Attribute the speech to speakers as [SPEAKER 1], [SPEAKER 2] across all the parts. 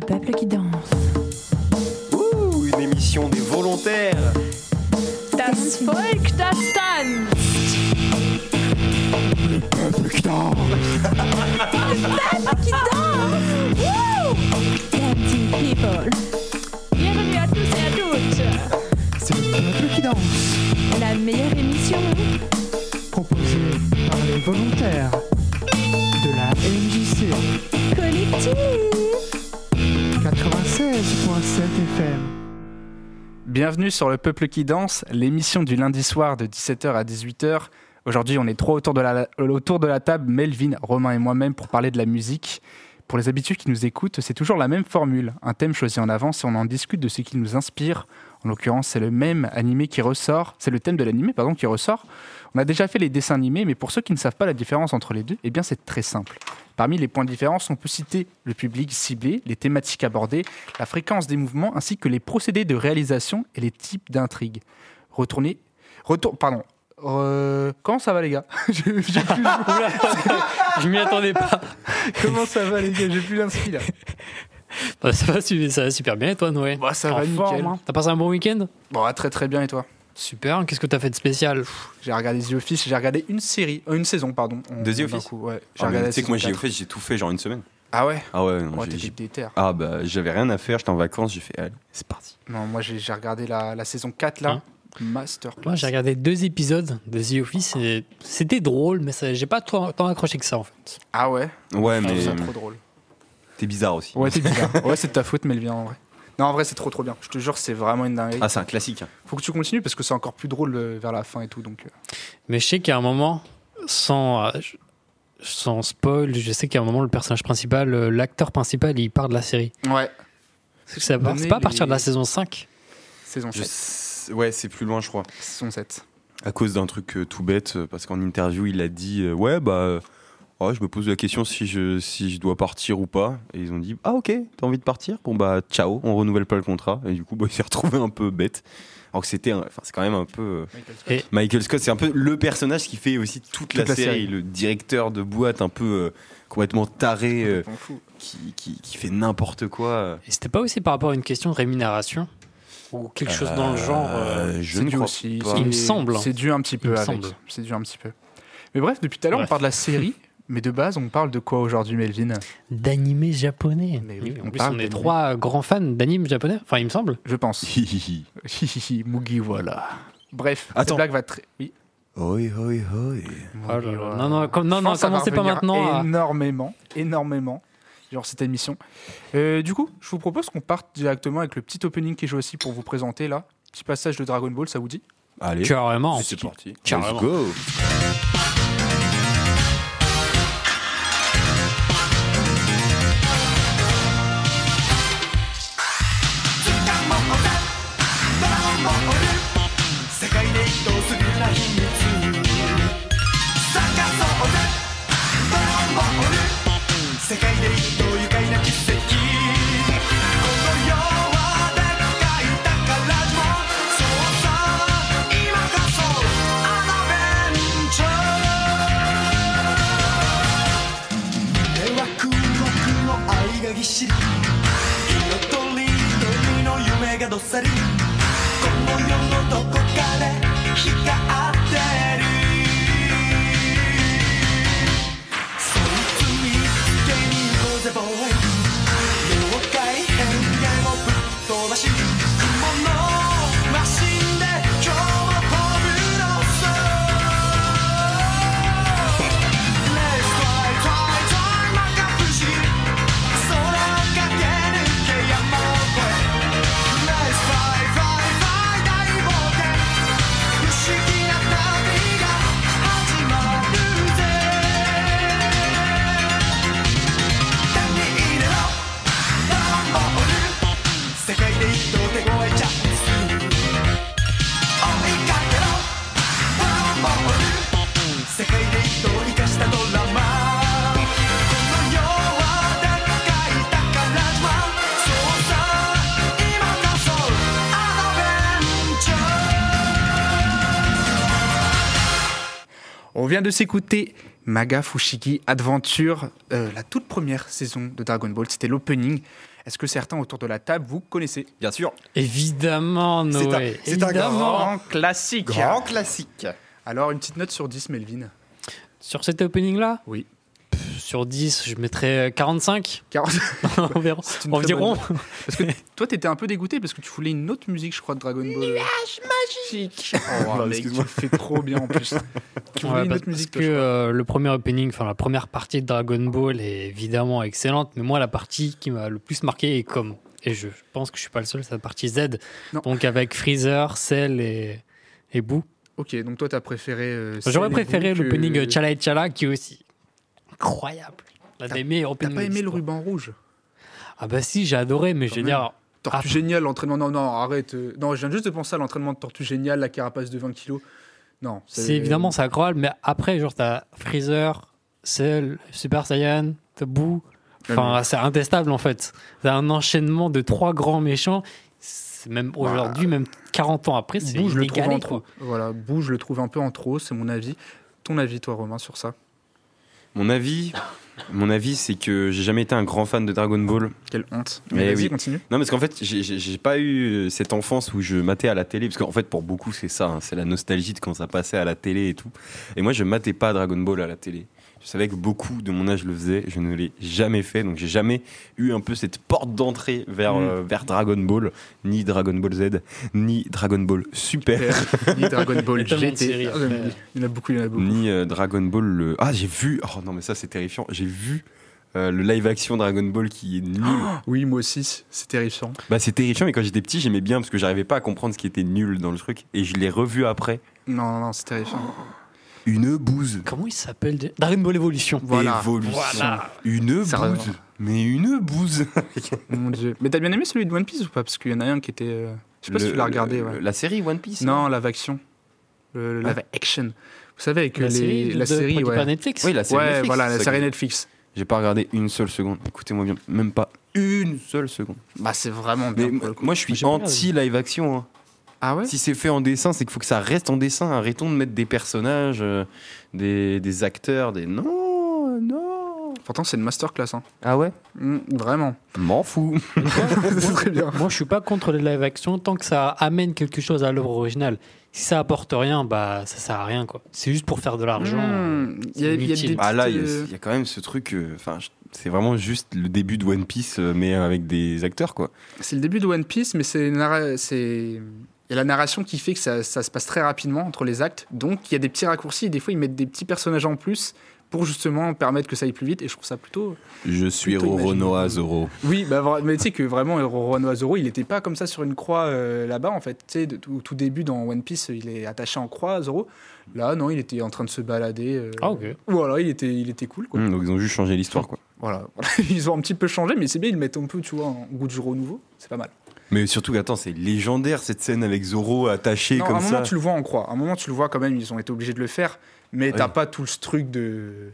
[SPEAKER 1] Le peuple qui danse.
[SPEAKER 2] Ouh, une émission des volontaires.
[SPEAKER 3] Das Volk, das tanzt.
[SPEAKER 1] Qui danse Woo Dancing people.
[SPEAKER 3] Bienvenue à tous et à toutes.
[SPEAKER 4] C'est le peuple qui danse,
[SPEAKER 1] La meilleure émission.
[SPEAKER 4] proposé par les volontaires de la MJC
[SPEAKER 1] Collective.
[SPEAKER 4] 96.7 FM.
[SPEAKER 5] Bienvenue sur Le Peuple qui danse, l'émission du lundi soir de 17h à 18h. Aujourd'hui, on est trois autour de, la, autour de la table, Melvin, Romain et moi-même, pour parler de la musique. Pour les habitués qui nous écoutent, c'est toujours la même formule. Un thème choisi en avance et on en discute de ce qui nous inspire. En l'occurrence, c'est le même animé qui ressort. C'est le thème de l'animé, pardon, qui ressort. On a déjà fait les dessins animés, mais pour ceux qui ne savent pas la différence entre les deux, eh bien, c'est très simple. Parmi les points de différence, on peut citer le public ciblé, les thématiques abordées, la fréquence des mouvements, ainsi que les procédés de réalisation et les types d'intrigues. Retournez, retour, pardon. Euh, comment ça va les gars j'ai plus-
[SPEAKER 6] Je m'y attendais pas.
[SPEAKER 5] Comment ça va les gars J'ai plus l'inspi là.
[SPEAKER 6] Bah, ça, va, su- ça va super bien et toi Noé?
[SPEAKER 5] Bah, ça va
[SPEAKER 6] hein T'as passé un bon week-end?
[SPEAKER 5] Bon, ah, très très bien et toi?
[SPEAKER 6] Super, qu'est-ce que t'as fait de spécial?
[SPEAKER 5] J'ai regardé The Office, j'ai regardé une série, euh, une saison pardon. en-
[SPEAKER 2] De The Office
[SPEAKER 5] coup, ouais. J'ai
[SPEAKER 2] Ah, mais
[SPEAKER 5] regardé
[SPEAKER 2] tu sais que moi, j'ai
[SPEAKER 5] 4.
[SPEAKER 2] fait, j'ai tout fait genre une semaine.
[SPEAKER 5] Ah ouais?
[SPEAKER 2] Ah ouais, non,
[SPEAKER 5] Ouais,
[SPEAKER 2] j'ai-
[SPEAKER 5] t'es.
[SPEAKER 2] Ah bah, j'avais rien à faire, j'étais en vacances, j'ai fait, allez, c'est parti.
[SPEAKER 5] Non, moi j'ai regardé la, la saison 4 là.
[SPEAKER 6] Hein?
[SPEAKER 5] Masterclass.
[SPEAKER 6] Moi j'ai regardé deux épisodes de The Office et c'était drôle, mais j'ai pas tant, tant accroché que ça en fait.
[SPEAKER 5] Ah ouais?
[SPEAKER 2] Ouais, mais
[SPEAKER 5] ça trop drôle.
[SPEAKER 2] t'es bizarre aussi.
[SPEAKER 5] Ouais, c'est bizarre. ouais, c'est de ta faute, Melvin en vrai. Non, en vrai, c'est trop trop bien. Je te jure, c'est vraiment une dinguerie.
[SPEAKER 2] Ah, c'est un classique.
[SPEAKER 5] Faut que tu continues parce que c'est encore plus drôle euh, vers la fin et tout. Donc, euh.
[SPEAKER 6] Mais je sais qu'à un moment, sans, euh, je- sans spoil, je sais qu'à un moment le personnage principal, euh, l'acteur principal, il part de la série.
[SPEAKER 5] Ouais,
[SPEAKER 6] C'est pas à partir de la saison 5
[SPEAKER 5] saison
[SPEAKER 2] Je
[SPEAKER 5] 7.
[SPEAKER 2] sais- Ouais, c'est plus loin, je crois.
[SPEAKER 5] Saison 7.
[SPEAKER 2] À cause d'un truc euh, tout bête, parce qu'en interview, il a dit euh, Ouais, bah, ouais, je me pose la question si je, si je dois partir ou pas. Et ils ont dit Ah, ok, t'as envie de partir? Bon, bah, ciao, on renouvelle pas le contrat. Et du coup, bah, il s'est retrouvé un peu bête. Alors que c'était, enfin, c'est quand même un peu. euh,
[SPEAKER 6] Et-
[SPEAKER 2] Michael Scott, c'est un peu le personnage qui fait aussi toute, la,
[SPEAKER 5] la
[SPEAKER 2] série,
[SPEAKER 5] série.
[SPEAKER 2] le directeur de boîte un peu euh, complètement taré, euh, qui, qui, qui fait n'importe quoi.
[SPEAKER 6] Et c'était pas aussi par rapport à une question de rémunération? Ou quelque chose dans le genre
[SPEAKER 2] je ne crois
[SPEAKER 5] aussi.
[SPEAKER 2] pas.
[SPEAKER 6] Il me semble, hein.
[SPEAKER 5] C'est dû un petit peu avec. C'est dû un petit peu. Mais bref, depuis tout à l'heure, on parle de la série. Mais de base, on parle de quoi aujourd'hui, Melvin?
[SPEAKER 6] D'animé japonais.
[SPEAKER 5] Mais oui,
[SPEAKER 6] en
[SPEAKER 5] on
[SPEAKER 6] plus,
[SPEAKER 5] parle
[SPEAKER 6] on est trois grands fans d'anime japonais. Enfin, il me semble.
[SPEAKER 5] Je pense.
[SPEAKER 2] Hihihi.
[SPEAKER 5] Hihihi, Mugi, voilà. Bref,
[SPEAKER 2] Attends.
[SPEAKER 5] cette blague va très. Oui.
[SPEAKER 2] Oi, oi, oi.
[SPEAKER 6] Oh là là. Non, non, comme- non, non,
[SPEAKER 5] que
[SPEAKER 6] commencez pas maintenant. à-
[SPEAKER 5] Énormément, énormément. Genre cette émission. Euh, du coup, je vous propose qu'on parte directement avec le petit opening qui est joué aussi pour vous présenter là. Petit passage de Dragon Ball, ça vous dit?
[SPEAKER 2] Allez,
[SPEAKER 6] Carrément.
[SPEAKER 2] c'est parti.
[SPEAKER 6] Carrément.
[SPEAKER 2] Let's go.
[SPEAKER 5] Vient de s'écouter Maga Fushigi Adventure, euh, la toute première saison de Dragon Ball. C'était l'opening. Est-ce que certains autour de la table vous connaissez?
[SPEAKER 2] Bien sûr.
[SPEAKER 6] Évidemment, Noé.
[SPEAKER 2] c'est un.
[SPEAKER 5] Grand classique.
[SPEAKER 2] Grand classique.
[SPEAKER 5] Alors, une petite note sur 10, Melvin.
[SPEAKER 6] Sur cet opening-là?
[SPEAKER 5] Oui.
[SPEAKER 6] Sur 10, je mettrais 45
[SPEAKER 5] 40.
[SPEAKER 6] environ.
[SPEAKER 5] C'est une très
[SPEAKER 6] environ.
[SPEAKER 5] Parce que toi, t'étais un peu dégoûté parce que tu voulais une autre musique, je crois, de Dragon Ball. Nuage magique. Oh,
[SPEAKER 2] Pardon,
[SPEAKER 5] mec, tu
[SPEAKER 2] excuse-moi.
[SPEAKER 5] le fais trop bien en plus. Tu voulais
[SPEAKER 6] Ouais,
[SPEAKER 5] une autre musique,
[SPEAKER 6] parce que euh, le premier opening, enfin la première partie de Dragon Ball est évidemment excellente, mais moi la partie qui m'a le plus marqué est comme, et je pense que je suis pas le seul, c'est la partie Z,
[SPEAKER 5] Non.
[SPEAKER 6] donc avec Freezer, Cell et, et Boo.
[SPEAKER 5] Ok, donc toi, t'as préféré. euh,
[SPEAKER 6] J'aurais préféré
[SPEAKER 5] que-
[SPEAKER 6] l'opening euh, Chala et Chala qui est aussi incroyable. L'un
[SPEAKER 5] T'as-
[SPEAKER 6] des meilleurs
[SPEAKER 5] T'as pas aimé le ruban rouge?
[SPEAKER 6] Ah bah si, j'ai adoré, mais je veux dire,
[SPEAKER 5] Tortue
[SPEAKER 6] Ah.
[SPEAKER 5] Géniale, l'entraînement. Non, non, arrête. euh, Non, je viens juste de penser à l'entraînement de Tortue Géniale, la carapace de 20 kilos. Non,
[SPEAKER 6] c'est évidemment c'est incroyable, mais après genre t'as Freezer, Cell, Super Saiyan, t'as Boo. Enfin, c'est intestable en fait. C'est un enchaînement de trois grands méchants. Même aujourd'hui, même 40 ans après, c'est
[SPEAKER 5] Bouge Bah, le trouve en trop. Voilà, Bouge le trouve un peu en trop, c'est mon avis. Ton avis, toi, Romain, sur ça?
[SPEAKER 2] Mon avis, mon avis, c'est que j'ai jamais été un grand fan de Dragon Ball.
[SPEAKER 5] Quelle honte.
[SPEAKER 2] Eh
[SPEAKER 5] Mais vas-y,
[SPEAKER 2] oui.
[SPEAKER 5] continue.
[SPEAKER 2] Non, parce qu'en fait, j'ai pas eu euh, cette enfance où je matais à la télé, parce qu'en fait, pour beaucoup, c'est ça, hein, c'est la nostalgie de quand ça passait à la télé et tout. Et moi, je matais pas Dragon Ball à la télé. Je savais que beaucoup de mon âge le faisaient, je ne l'ai jamais fait, donc j'ai jamais eu un peu cette porte d'entrée vers,
[SPEAKER 5] Mm.
[SPEAKER 2] euh, vers Dragon Ball, ni Dragon Ball Z, ni Dragon Ball Super,
[SPEAKER 5] Ni Dragon Ball GT. Ah. Il y en a beaucoup, il y en a beaucoup.
[SPEAKER 2] ni euh, Dragon Ball. le- Ah, j'ai vu, oh non, mais ça, c'est terrifiant, j'ai vu. euh, le live action Dragon Ball qui est nul.
[SPEAKER 5] Oui, moi aussi, c'est terrifiant.
[SPEAKER 2] Bah c'est terrifiant mais quand j'étais petit j'aimais bien parce que j'arrivais pas à comprendre ce qui était nul dans le truc et je l'ai revu après.
[SPEAKER 5] Non, non, non, c'est terrifiant.
[SPEAKER 2] Une bouse.
[SPEAKER 6] Comment il s'appelle déjà? Dragon Ball Evolution.
[SPEAKER 5] Voilà.
[SPEAKER 2] Évolution.
[SPEAKER 6] Voilà.
[SPEAKER 2] Une bouse. Mais une bouse.
[SPEAKER 5] Mon dieu. Mais t'as bien aimé celui de One Piece ou pas? Parce qu'il y en a un qui était. euh, Je sais pas si tu l'as regardé.
[SPEAKER 2] le-
[SPEAKER 5] ouais.
[SPEAKER 2] La série One Piece.
[SPEAKER 5] Non, live action. Le, le live action. Vous savez, avec
[SPEAKER 6] La
[SPEAKER 5] les,
[SPEAKER 6] série,
[SPEAKER 5] la
[SPEAKER 6] de-
[SPEAKER 5] série,
[SPEAKER 6] produite
[SPEAKER 5] ouais.
[SPEAKER 6] par Netflix?
[SPEAKER 2] Oui, la série
[SPEAKER 5] Ouais,
[SPEAKER 2] Netflix,
[SPEAKER 5] voilà,
[SPEAKER 2] c'est
[SPEAKER 5] la
[SPEAKER 2] ça
[SPEAKER 5] série
[SPEAKER 2] que-
[SPEAKER 5] Netflix.
[SPEAKER 2] J'ai pas regardé une seule seconde. Écoutez-moi bien, même pas une seule seconde.
[SPEAKER 5] Bah, c'est vraiment bien.
[SPEAKER 2] Mais
[SPEAKER 5] pour le coup.
[SPEAKER 2] moi je suis
[SPEAKER 6] J'ai pas
[SPEAKER 2] anti live action. hein.
[SPEAKER 5] Ah ouais
[SPEAKER 2] Si c'est fait en dessin, c'est qu'il faut que ça reste en dessin. Arrêtons de mettre des personnages, euh, des, des acteurs, des non, non.
[SPEAKER 5] Pourtant, c'est une masterclass. Hein.
[SPEAKER 2] Ah ouais
[SPEAKER 5] Mm, vraiment.
[SPEAKER 2] M'en fous.
[SPEAKER 5] c'est très bien.
[SPEAKER 6] Moi, je suis pas contre les live action tant que ça amène quelque chose à l'œuvre originale. Si ça apporte rien, bah ça sert à rien quoi. C'est juste pour faire de l'argent.
[SPEAKER 5] Mm, Il y a, il y a
[SPEAKER 6] inutile.
[SPEAKER 5] des
[SPEAKER 2] Ah là, il y,
[SPEAKER 5] petites,
[SPEAKER 2] a-
[SPEAKER 5] euh,
[SPEAKER 2] il y a quand même ce truc. euh, Enfin, je- c'est vraiment juste le début de One Piece, euh, mais avec des acteurs, quoi.
[SPEAKER 5] C'est le début de One Piece, mais c'est narra- c'est il y a la narration qui fait que ça, ça se passe très rapidement entre les actes. Donc il y a des petits raccourcis. Et des fois, ils mettent des petits personnages en plus pour justement permettre que ça aille plus vite. Et je trouve ça plutôt.
[SPEAKER 2] Je suis Roronoa Zoro.
[SPEAKER 5] Oui, bah, mais tu sais que vraiment, Roronoa Zoro, il n'était pas comme ça sur une croix euh, là-bas en fait. Tu sais, au tout début dans One Piece, il est attaché en croix, Zoro. Là, non, il était en train de se balader. euh,
[SPEAKER 6] Ah ok.
[SPEAKER 5] Voilà, il était, il était cool. Quoi.
[SPEAKER 2] Hum, donc ils ont juste changé l'histoire, quoi.
[SPEAKER 5] Voilà, voilà. ils ont un petit peu changé, mais c'est bien, ils mettent un peu, tu vois, un goût au nouveau. C'est pas mal.
[SPEAKER 2] Mais surtout, attends, c'est légendaire cette scène avec Zoro attaché
[SPEAKER 5] Non, à
[SPEAKER 2] comme
[SPEAKER 5] un moment,
[SPEAKER 2] ça.
[SPEAKER 5] tu le vois en croix. À un moment, tu le vois quand même, ils ont été obligés de le faire. Mais t'as pas tout ce truc de.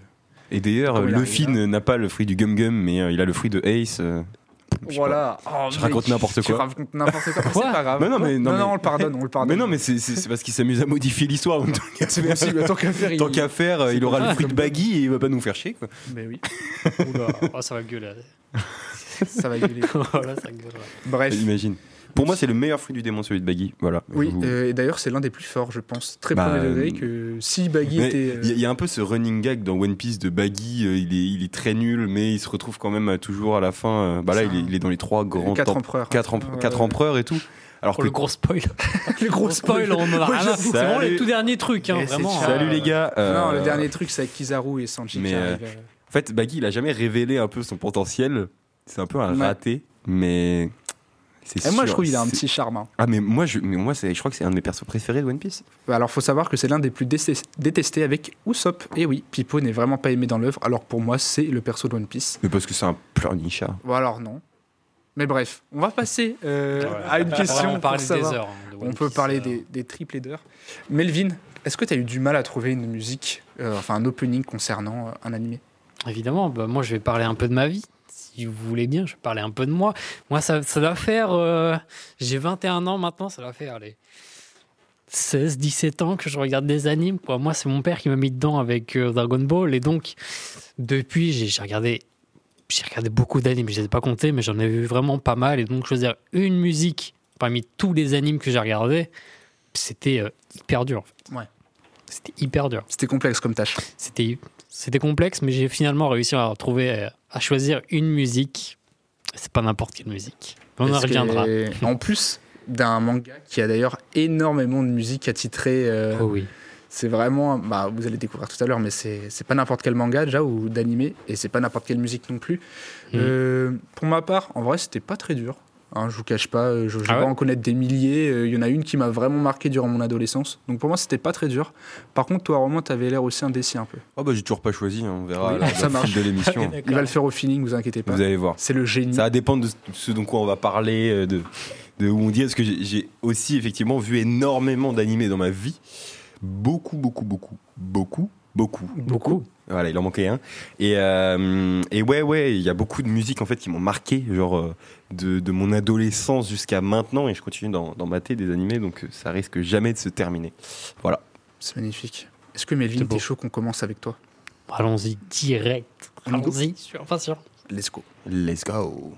[SPEAKER 2] Et d'ailleurs, Luffy n'a pas le fruit du Gum Gum, mais euh, il a le fruit de Ace. euh, je
[SPEAKER 5] Voilà. Oh,
[SPEAKER 2] Je raconte n'importe
[SPEAKER 5] Tu
[SPEAKER 2] quoi.
[SPEAKER 5] racontes n'importe quoi. C'est
[SPEAKER 6] Quoi
[SPEAKER 5] pas grave.
[SPEAKER 2] Mais non, mais- non, mais-
[SPEAKER 5] on le pardonne, on le pardonne.
[SPEAKER 2] Mais non, mais c'est- c'est c'est parce qu'il s'amuse à modifier l'histoire.
[SPEAKER 5] c'est sûr, tant qu'à faire, il.
[SPEAKER 2] Tant qu'à faire, euh, il aura le fruit de
[SPEAKER 5] comme-
[SPEAKER 2] Baggy et il va pas nous faire chier, quoi.
[SPEAKER 5] Mais oui,
[SPEAKER 6] Oula, oh, ça va gueuler.
[SPEAKER 5] ça va gueuler.
[SPEAKER 6] voilà, ça gueule.
[SPEAKER 5] Bref.
[SPEAKER 2] Imagine. Pour moi, c'est le meilleur fruit du démon, celui de Baggy. Voilà.
[SPEAKER 5] Oui,
[SPEAKER 2] vous-
[SPEAKER 5] euh, et d'ailleurs, c'est l'un des plus forts, je pense. Très
[SPEAKER 2] Bah,
[SPEAKER 5] premier degré
[SPEAKER 2] euh,
[SPEAKER 5] que si Baggy était. euh,
[SPEAKER 2] Il y, a- il y a un peu ce running gag dans One Piece de Baggy, euh, il, est, il est très nul, mais il se retrouve quand même euh, toujours à la fin. euh, bah là, il est,
[SPEAKER 5] un-
[SPEAKER 2] il est dans les trois grands
[SPEAKER 5] quatre empereurs.
[SPEAKER 2] quatre, emp-
[SPEAKER 5] Ouais,
[SPEAKER 2] quatre
[SPEAKER 5] ouais.
[SPEAKER 2] empereurs et tout. Alors
[SPEAKER 6] Oh,
[SPEAKER 2] que
[SPEAKER 6] le gros spoil.
[SPEAKER 5] Le gros
[SPEAKER 6] spoil, on en a rien. C'est vraiment les tout derniers trucs, hein,
[SPEAKER 5] c'est
[SPEAKER 6] vraiment.
[SPEAKER 2] Salut
[SPEAKER 6] euh,
[SPEAKER 2] les gars.
[SPEAKER 5] Non,
[SPEAKER 2] euh,
[SPEAKER 5] le dernier truc, c'est avec Kizaru et Sanji
[SPEAKER 2] mais,
[SPEAKER 5] qui
[SPEAKER 2] euh,
[SPEAKER 5] arrivent. euh,
[SPEAKER 2] En fait, Baggy, il a jamais révélé un peu son potentiel. C'est un peu un
[SPEAKER 5] Ouais.
[SPEAKER 2] raté, mais c'est
[SPEAKER 5] Et moi, je
[SPEAKER 2] sûr,
[SPEAKER 5] trouve qu'il a un petit charme. hein.
[SPEAKER 2] Ah mais moi, je, mais moi, c'est, je crois que c'est un de mes persos préférés de One Piece.
[SPEAKER 5] Bah, Alors, faut savoir que c'est l'un des plus détestés- avec Usopp. Et oui, Pipo n'est vraiment pas aimé dans l'œuvre. Alors, pour moi, c'est le perso de One Piece.
[SPEAKER 2] Mais parce que c'est un pleurnichat.
[SPEAKER 5] Bon, alors non. Mais bref, on va passer euh,
[SPEAKER 6] ouais.
[SPEAKER 5] à une
[SPEAKER 6] On
[SPEAKER 5] question
[SPEAKER 6] va
[SPEAKER 5] pour
[SPEAKER 6] parler des
[SPEAKER 5] savoir.
[SPEAKER 6] heures. hein,
[SPEAKER 5] On peut parler
[SPEAKER 6] euh.
[SPEAKER 5] des, des triples d'heures. Melvin, est-ce que tu as eu du mal à trouver une musique, euh, enfin un opening concernant euh, un animé?
[SPEAKER 6] Évidemment, bah, moi je vais parler un peu de ma vie. Si vous voulez bien, je vais parler un peu de moi. Moi, ça, ça doit faire. euh, J'ai 21 ans maintenant, ça doit faire. Allez. 16, 17 ans que je regarde des animes. Quoi. Moi, c'est mon père qui m'a mis dedans avec euh, Dragon Ball. Et donc, depuis, j'ai regardé, j'ai regardé beaucoup d'animes. Je ne les ai pas comptés, mais j'en ai vu vraiment pas mal. Et donc, choisir une musique parmi tous les animes que j'ai regardés, c'était euh, hyper dur. en fait.
[SPEAKER 5] Ouais.
[SPEAKER 6] C'était hyper dur.
[SPEAKER 5] C'était complexe comme tâche.
[SPEAKER 6] C'était c'était complexe, mais j'ai finalement réussi à retrouver, euh, à choisir une musique. C'est pas n'importe quelle musique. On en
[SPEAKER 5] que-
[SPEAKER 6] reviendra.
[SPEAKER 5] En plus d'un manga qui a d'ailleurs énormément de musique attitrée. euh,
[SPEAKER 6] Oh oui.
[SPEAKER 5] C'est vraiment, bah, vous allez découvrir tout à l'heure, mais c'est pas n'importe quel manga déjà ou d'animé, et c'est pas n'importe quelle musique non plus.
[SPEAKER 6] Mhm.
[SPEAKER 5] Euh, pour ma part, en vrai, c'était pas très dur. Hein, je vous cache pas, euh, je, je vais
[SPEAKER 6] Ah
[SPEAKER 5] pas
[SPEAKER 6] ouais
[SPEAKER 5] en connaître des milliers. euh, Il y en a une qui m'a vraiment marqué durant mon adolescence. Donc pour moi, c'était pas très dur. Par contre, toi, Romain, t'avais l'air aussi indécis un peu.
[SPEAKER 2] Oh bah j'ai toujours pas choisi, hein, on verra
[SPEAKER 5] Oui,
[SPEAKER 2] à la-
[SPEAKER 5] ça marche.
[SPEAKER 2] fil de l'émission.
[SPEAKER 5] Il va le faire au feeling, vous inquiétez pas.
[SPEAKER 2] Vous allez voir.
[SPEAKER 5] C'est le génie.
[SPEAKER 2] Ça va dépendre de ce dont on va parler, euh, de, de où on dit. Parce que j'ai j'ai aussi effectivement vu énormément d'animés dans ma vie. Beaucoup, beaucoup, beaucoup, beaucoup, beaucoup.
[SPEAKER 6] Beaucoup.
[SPEAKER 2] Voilà, il en manquait un. Et, euh, et ouais, ouais, il y a beaucoup de musiques en fait qui m'ont marqué, genre euh, de, de mon adolescence jusqu'à maintenant. Et je continue d'en d'en mater des animés, donc euh, ça risque jamais de se terminer. Voilà.
[SPEAKER 5] C'est magnifique. Est-ce que Melvin, t'es chaud qu'on commence avec toi?
[SPEAKER 6] Allons-y direct. Allons-y, je suis impatient.
[SPEAKER 5] Let's go.
[SPEAKER 2] Let's go.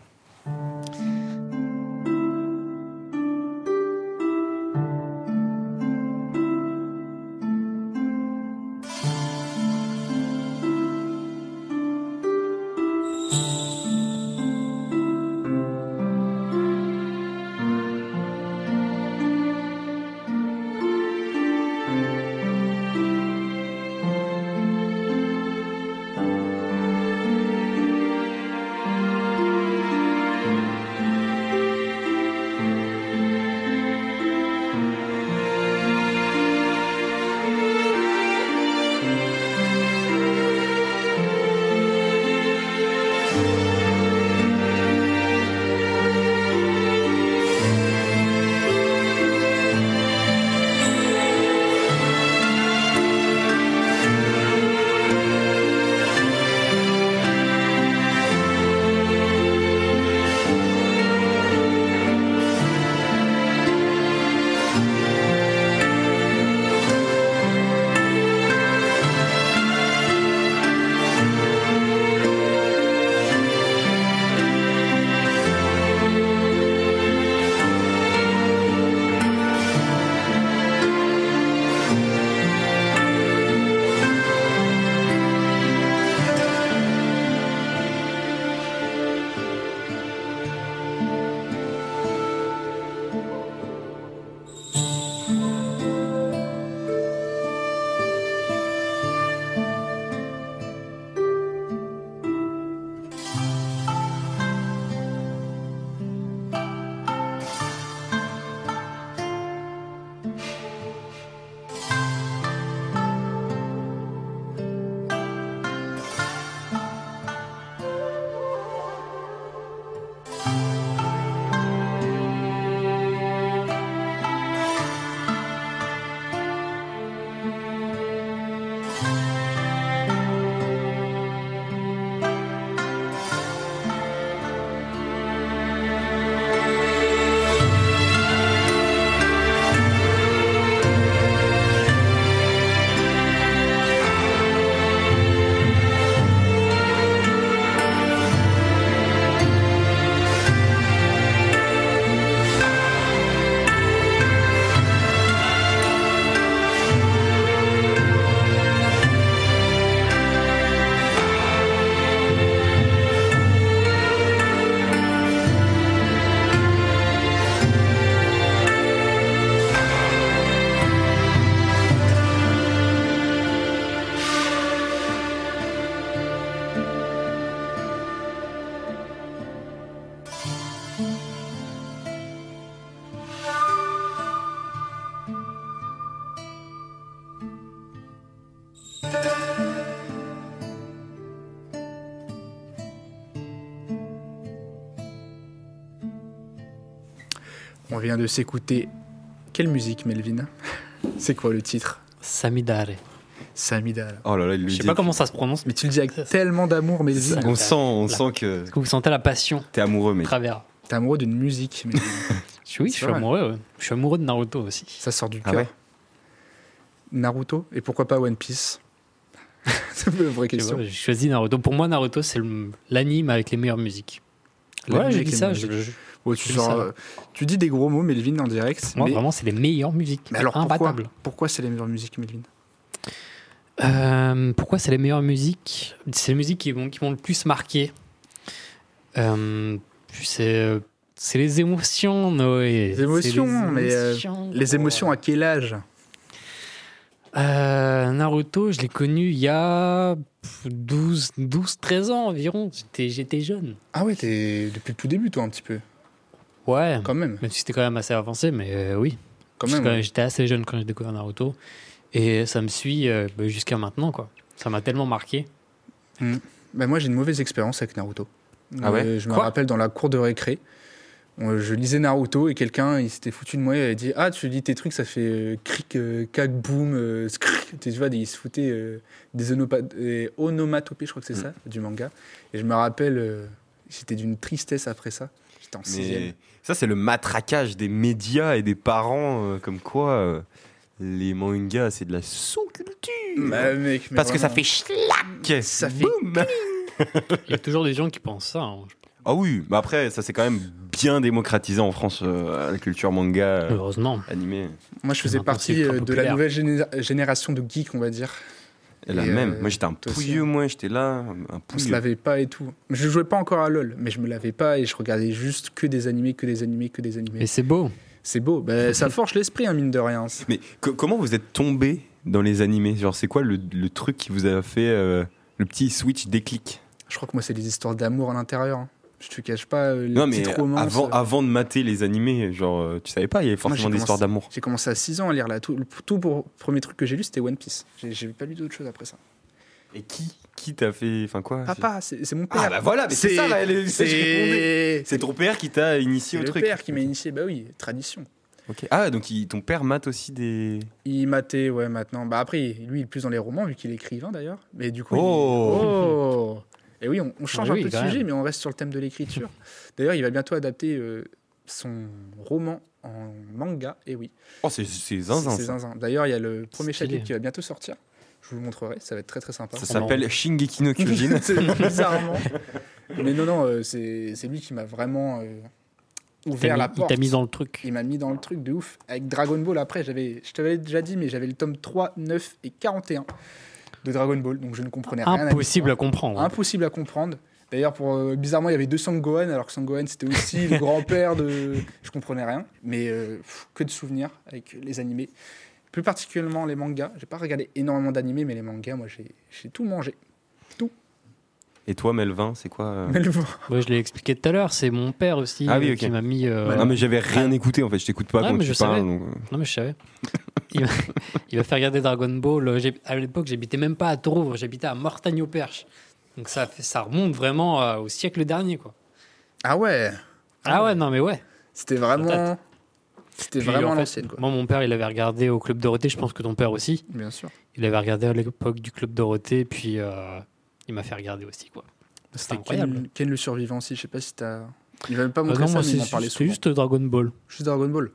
[SPEAKER 5] Vient de s'écouter. Quelle musique, Melvin? C'est quoi le titre?
[SPEAKER 6] Samidare.
[SPEAKER 5] Samida.
[SPEAKER 2] Oh là là, il le
[SPEAKER 6] Je sais
[SPEAKER 2] dit.
[SPEAKER 6] pas comment ça se prononce, mais
[SPEAKER 5] tu le dis avec tellement d'amour, Melvin.
[SPEAKER 2] On sent, on
[SPEAKER 6] Là.
[SPEAKER 2] sent que
[SPEAKER 6] est-ce que vous sentez la passion
[SPEAKER 2] t'es amoureux,
[SPEAKER 6] à
[SPEAKER 2] mais
[SPEAKER 6] travers
[SPEAKER 5] T'es amoureux d'une musique, Melvin.
[SPEAKER 6] Oui, je suis
[SPEAKER 5] pas mal.
[SPEAKER 6] amoureux. ouais. Je suis amoureux de Naruto aussi.
[SPEAKER 5] Ça sort du
[SPEAKER 2] Ah
[SPEAKER 5] cœur.
[SPEAKER 2] ouais
[SPEAKER 5] Naruto Et pourquoi pas One Piece? C'est une vraie
[SPEAKER 6] Je sais
[SPEAKER 5] question.
[SPEAKER 6] pas, J'ai choisi Naruto. Pour moi, Naruto, c'est le- l'anime avec les meilleures musiques.
[SPEAKER 5] L'anime
[SPEAKER 6] Ouais, j'ai
[SPEAKER 5] avec
[SPEAKER 6] dit
[SPEAKER 5] les
[SPEAKER 6] ça.
[SPEAKER 5] meilleures
[SPEAKER 6] je- je-
[SPEAKER 5] Ouais, tu,
[SPEAKER 6] c'est
[SPEAKER 5] sors,
[SPEAKER 6] ça.
[SPEAKER 5] euh, tu dis des gros mots, Melvin, en direct.
[SPEAKER 6] Moi,
[SPEAKER 5] mais,
[SPEAKER 6] vraiment, c'est les meilleures musiques.
[SPEAKER 5] mais alors pourquoi, pourquoi c'est les meilleures musiques, Melvin?
[SPEAKER 6] Euh, pourquoi c'est les meilleures musiques? C'est les musiques qui m'ont qui m'ont le plus marqué. Euh, c'est c'est les émotions, Noé.
[SPEAKER 5] Les émotions, mais, euh, Les émotions à quel âge?
[SPEAKER 6] Euh, Naruto, je l'ai connu il y a 12, 12 13 ans environ. J'étais j'étais jeune.
[SPEAKER 5] Ah ouais, t'es depuis le tout début, toi, un petit peu.
[SPEAKER 6] Ouais.
[SPEAKER 5] Quand même.
[SPEAKER 6] Si c'était quand même assez avancé, mais euh, oui. J'étais assez jeune quand j'ai découvert Naruto. Et ça me suit euh, ben, jusqu'à maintenant, quoi. Ça m'a tellement marqué.
[SPEAKER 5] Mmh. Moi, j'ai une mauvaise expérience avec Naruto.
[SPEAKER 2] Ah ouais?
[SPEAKER 5] Euh, je me rappelle dans la cour de récré, je lisais Naruto et quelqu'un, il s'était foutu de moi et a dit Ah, tu lis tes trucs, ça fait cric, cac, boum, scric. Tu vois, il se foutait des, des, onomatopées, je crois que c'est hmm. ça, du manga. Et je me rappelle, j'étais d'une tristesse après ça. J'étais en
[SPEAKER 2] 6 ça, c'est le matraquage des médias et des parents, euh, comme quoi euh, les mangas, c'est de la sous-culture.
[SPEAKER 5] Bah, mec, mais
[SPEAKER 2] Parce que ça
[SPEAKER 5] vraiment,
[SPEAKER 2] fait schlack
[SPEAKER 5] Ça fait
[SPEAKER 2] Boum
[SPEAKER 6] Il y a toujours des gens qui pensent ça. hein.
[SPEAKER 2] Ah oui, mais après, ça s'est quand même bien démocratisé en France, euh, la culture manga euh,
[SPEAKER 6] Heureusement.
[SPEAKER 2] animée.
[SPEAKER 5] Moi, je faisais
[SPEAKER 6] Maintenant, c'est
[SPEAKER 5] partie euh, de la
[SPEAKER 6] populaire.
[SPEAKER 5] nouvelle géné- génération de geeks, on va dire.
[SPEAKER 2] Et la
[SPEAKER 5] Et,
[SPEAKER 2] même.
[SPEAKER 5] euh,
[SPEAKER 2] moi, j'étais un pouilleux,
[SPEAKER 5] hein.
[SPEAKER 2] moi, j'étais là, un
[SPEAKER 5] On se
[SPEAKER 2] pouilleux.
[SPEAKER 5] lavait pas et tout. Je jouais pas encore à LoL, mais je me lavais pas et je regardais juste que des animés, que des animés, que des animés.
[SPEAKER 6] Et c'est beau.
[SPEAKER 5] C'est beau. Bah, ça forge l'esprit, hein, mine de rien.
[SPEAKER 2] Mais co- comment vous êtes tombé dans les animés? Genre, c'est quoi le, le truc qui vous a fait euh, le petit switch déclic?
[SPEAKER 5] Je crois que moi, c'est des histoires d'amour à l'intérieur. hein. Je te cache pas euh, les
[SPEAKER 2] Non, mais
[SPEAKER 5] romances.
[SPEAKER 2] avant,
[SPEAKER 5] euh.
[SPEAKER 2] avant de mater les animés, genre, euh, tu savais pas, il y avait
[SPEAKER 5] Moi,
[SPEAKER 2] forcément des histoires d'amour.
[SPEAKER 5] J'ai commencé à 6 ans à lire là. Tout, le tout pour, premier truc que j'ai lu, c'était One Piece. J'ai pas lu d'autre chose après ça.
[SPEAKER 2] Et qui Qui t'a fait. Enfin, quoi
[SPEAKER 5] Papa, c'est c'est mon père.
[SPEAKER 2] Ah, bah voilà, mais c'est ça, là, c'est-.
[SPEAKER 5] C'est
[SPEAKER 2] C'est ton père qui t'a initié
[SPEAKER 5] c'est
[SPEAKER 2] au truc.
[SPEAKER 5] père qui m'a initié. Bah oui, tradition.
[SPEAKER 2] Ok. Ah, donc il- ton père mate aussi des.
[SPEAKER 5] Il matait, ouais, maintenant. Bah après, lui, il est plus dans les romans, vu qu'il est écrivain d'ailleurs. Mais du coup. il-
[SPEAKER 2] Oh.
[SPEAKER 5] Oh Et oui, on, on change
[SPEAKER 6] Ah
[SPEAKER 5] un
[SPEAKER 6] oui,
[SPEAKER 5] peu de sujet,
[SPEAKER 6] même.
[SPEAKER 5] mais on reste sur le thème de l'écriture. D'ailleurs, il va bientôt adapter euh, son roman en manga. Et oui,
[SPEAKER 2] Oh, c'est zinzin.
[SPEAKER 5] c'est
[SPEAKER 2] ça.
[SPEAKER 5] zinzin. D'ailleurs, il y a le premier chapitre qui va bientôt sortir. Je vous le montrerai, ça va être très très sympa.
[SPEAKER 2] Ça s'appelle Shingeki no Kyojin.
[SPEAKER 5] C'est bizarrement. Mais non, non, euh, c'est lui qui m'a vraiment euh,
[SPEAKER 6] Il
[SPEAKER 5] ouvert la
[SPEAKER 6] mis, il
[SPEAKER 5] porte.
[SPEAKER 6] t'a mis dans le truc.
[SPEAKER 5] Il m'a mis dans le truc de ouf. Avec Dragon Ball, après, j'avais, je t'avais déjà dit, mais j'avais le tome 3, 9 et 41 de Dragon Ball, donc je ne comprenais rien.
[SPEAKER 6] Impossible à comprendre.
[SPEAKER 5] Impossible à comprendre. D'ailleurs, pour euh, bizarrement, il y avait deux Sangohan, alors que Sangohan c'était aussi le grand-père de. Je comprenais rien, mais euh, pff, que de souvenirs avec les animés. Plus particulièrement les mangas. J'ai pas regardé énormément d'animés, mais les mangas, moi, j'ai tout mangé.
[SPEAKER 2] Et toi, Melvin, c'est quoi euh
[SPEAKER 5] le-
[SPEAKER 6] Ouais, je l'ai expliqué tout à l'heure, c'est mon père aussi
[SPEAKER 2] Ah oui,
[SPEAKER 6] euh, qui m'a mis. euh,
[SPEAKER 2] Non, mais j'avais rien écouté en fait, je t'écoute pas
[SPEAKER 6] Ah,
[SPEAKER 2] quand
[SPEAKER 6] mais
[SPEAKER 2] tu
[SPEAKER 6] je
[SPEAKER 2] parles.
[SPEAKER 6] savais.
[SPEAKER 2] donc.
[SPEAKER 6] Non, mais je savais. il, m'a, il m'a fait regarder Dragon Ball. À l'époque, j'habitais même pas à Tourouvre, j'habitais à Mortagne-au-Perche. Donc ça, fait- ça remonte vraiment euh, au siècle dernier, quoi.
[SPEAKER 5] Ah ouais
[SPEAKER 6] Ah ouais, non, mais ouais.
[SPEAKER 5] C'était vraiment. C'était vraiment
[SPEAKER 6] en fait,
[SPEAKER 5] l'ancienne, quoi.
[SPEAKER 6] Moi, mon père, il avait regardé au Club Dorothée, je pense que ton père aussi.
[SPEAKER 5] Bien sûr.
[SPEAKER 6] Il avait regardé à l'époque du Club Dorothée, puis euh, il m'a fait regarder aussi, quoi.
[SPEAKER 5] C'était
[SPEAKER 6] incroyable.
[SPEAKER 5] Ken, Ken le survivant aussi, je sais pas si t'as. Il va pas
[SPEAKER 6] Euh,
[SPEAKER 5] montrer
[SPEAKER 6] non,
[SPEAKER 5] ça,
[SPEAKER 6] moi,
[SPEAKER 5] mais il
[SPEAKER 6] c'est
[SPEAKER 5] m'en parlait
[SPEAKER 6] juste, Dragon Ball.
[SPEAKER 5] Juste Dragon Ball.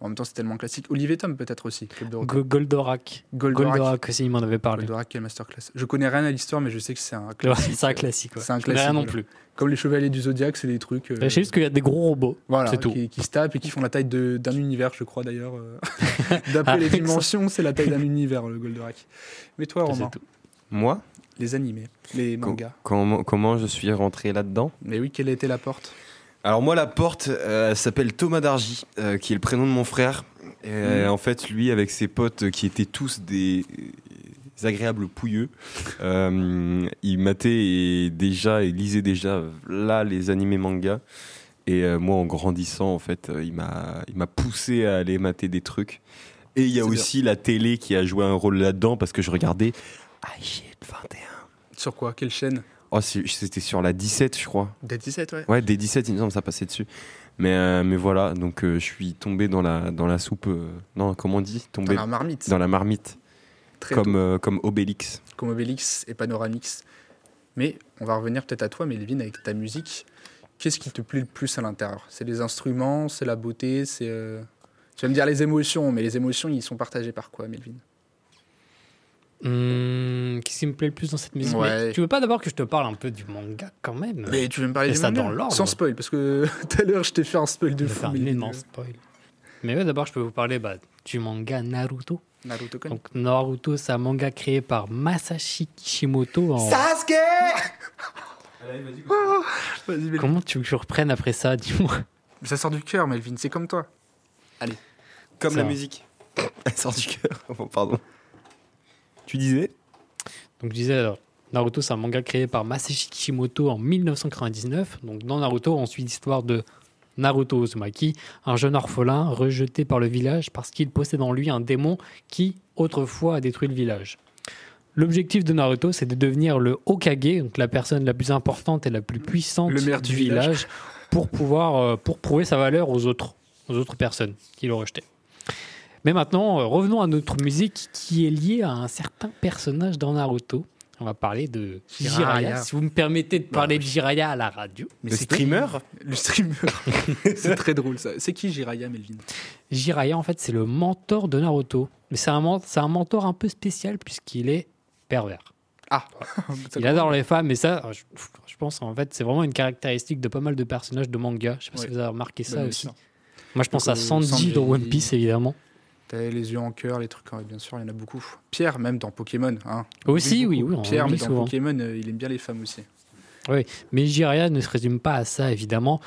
[SPEAKER 5] En même temps, c'est tellement classique. Olivier Tom, peut-être aussi.
[SPEAKER 6] Goldorak.
[SPEAKER 5] Goldorak.
[SPEAKER 6] Goldorak aussi, il m'en avait parlé.
[SPEAKER 5] Goldorak, quelle masterclass. Je connais rien à l'histoire, mais je sais que c'est un classique.
[SPEAKER 6] c'est un classique. ouais.
[SPEAKER 5] C'est un
[SPEAKER 6] connais rien
[SPEAKER 5] classique,
[SPEAKER 6] non plus.
[SPEAKER 5] Comme les chevaliers du Zodiac, c'est des trucs. euh,
[SPEAKER 6] Je sais juste qu'il y a des gros robots.
[SPEAKER 5] voilà,
[SPEAKER 6] c'est tout.
[SPEAKER 5] Qui, qui se tapent et qui font la taille de- d'un univers, je crois d'ailleurs. euh. D'après les
[SPEAKER 6] ça.
[SPEAKER 5] dimensions, c'est la taille d'un univers, le Goldorak. Mais toi,
[SPEAKER 6] C'est
[SPEAKER 5] Romain,
[SPEAKER 6] tout.
[SPEAKER 2] Moi?
[SPEAKER 5] Les animés, les mangas.
[SPEAKER 2] comment, comment je suis rentré là-dedans
[SPEAKER 5] Mais oui, quelle été la porte?
[SPEAKER 2] Alors moi, la porte euh, elle s'appelle Thomas Dargy, euh, qui est le prénom de mon frère. Et, euh,
[SPEAKER 5] Mhm.
[SPEAKER 2] En fait, lui, avec ses potes qui étaient tous des des agréables pouilleux, euh, il matait et déjà et lisait déjà là les animés mangas. Et euh, moi, en grandissant, en fait, il m'a il m'a poussé à aller mater des trucs. Et il y a aussi la télé qui a joué un rôle là-dedans parce que je regardais AG 21.
[SPEAKER 5] Sur quoi? Quelle chaîne?
[SPEAKER 2] Oh, c'était sur la 17, je crois.
[SPEAKER 5] Des 17, ouais.
[SPEAKER 2] Ouais, des 17, il me semble, ça passait dessus. Mais, euh, mais voilà, donc euh, je suis tombé dans la, dans la soupe. euh, non, comment on dit?
[SPEAKER 5] Dans la marmite.
[SPEAKER 2] dans la marmite,
[SPEAKER 5] Très
[SPEAKER 2] comme, comme Obélix.
[SPEAKER 5] comme Obélix et Panoramix. Mais on va revenir peut-être à toi, Melvin, avec ta musique. Qu'est-ce qui te plaît le plus à l'intérieur? C'est les instruments, c'est la beauté, c'est. Tu vas me dire les émotions, mais les émotions, ils sont partagées par quoi, Melvin?
[SPEAKER 6] Hum, Qu'est-ce qui me plaît le plus dans cette musique
[SPEAKER 5] Ouais.
[SPEAKER 6] Mais Tu veux pas d'abord que je te parle un peu du manga quand même
[SPEAKER 5] Mais tu veux me parler du
[SPEAKER 6] ça
[SPEAKER 5] manga
[SPEAKER 6] dans l'ordre.
[SPEAKER 5] Sans spoil, parce que tout à l'heure, je t'ai fait un spoil de fou. mais
[SPEAKER 6] un spoil. Mais ouais, d'abord, je peux vous parler bah, du manga Naruto.
[SPEAKER 5] Naruto Kun.
[SPEAKER 6] Donc, Naruto, c'est un manga créé par Masashi Kishimoto. En...
[SPEAKER 5] Sasuke Melvin.
[SPEAKER 6] Comment tu veux que je reprenne après ça Dis-moi?
[SPEAKER 5] Ça sort du cœur, Melvin, c'est comme toi.
[SPEAKER 2] Comme
[SPEAKER 6] Ça
[SPEAKER 2] la musique. Elle sort du cœur. Oh, pardon. Tu disais
[SPEAKER 6] Donc, je disais, alors, Naruto, c'est un manga créé par Masashi Kishimoto en 1999. Donc, dans Naruto, on suit l'histoire de Naruto Uzumaki, un jeune orphelin rejeté par le village parce qu'il possède en lui un démon qui, autrefois, a détruit le village. L'objectif de Naruto, c'est de devenir le Hokage, donc la personne la plus importante et la plus puissante
[SPEAKER 5] Le maire
[SPEAKER 6] du
[SPEAKER 5] du village.
[SPEAKER 6] village, pour pouvoir euh, pour prouver sa valeur aux autres, aux autres personnes qui l'ont rejeté. Mais maintenant, euh, revenons à notre musique qui est liée à un certain personnage dans Naruto. On va parler de Jiraiya.
[SPEAKER 5] Jiraiya.
[SPEAKER 6] Si vous me permettez de parler de Jiraiya à la radio.
[SPEAKER 5] Mais
[SPEAKER 2] Le streamer
[SPEAKER 5] Le streamer. c'est très drôle ça. C'est qui Jiraiya, Melvin?
[SPEAKER 6] Jiraiya, en fait, c'est le mentor de Naruto. Mais c'est un, men- c'est un mentor un peu spécial puisqu'il est pervers.
[SPEAKER 5] Ah
[SPEAKER 6] Il adore les femmes, et ça, je, je pense, en fait, c'est vraiment une caractéristique de pas mal de personnages de manga. Je sais pas
[SPEAKER 5] Ouais.
[SPEAKER 6] si vous avez remarqué ça
[SPEAKER 5] Bah,
[SPEAKER 6] aussi.
[SPEAKER 5] sûr.
[SPEAKER 6] Moi, je pense
[SPEAKER 5] Donc,
[SPEAKER 6] à
[SPEAKER 5] euh,
[SPEAKER 6] Sanji,
[SPEAKER 5] Sanji.
[SPEAKER 6] dans One Piece, évidemment.
[SPEAKER 5] T'as les yeux en cœur, les trucs, ouais, bien sûr, il y en a beaucoup. Pierre, même dans Pokémon. Hein.
[SPEAKER 6] Aussi, oui, oui, on
[SPEAKER 5] Pierre, mais dans
[SPEAKER 6] souvent.
[SPEAKER 5] Pokémon, euh, il aime bien les femmes aussi.
[SPEAKER 6] Mais Jiraiya ne se résume pas à ça, évidemment.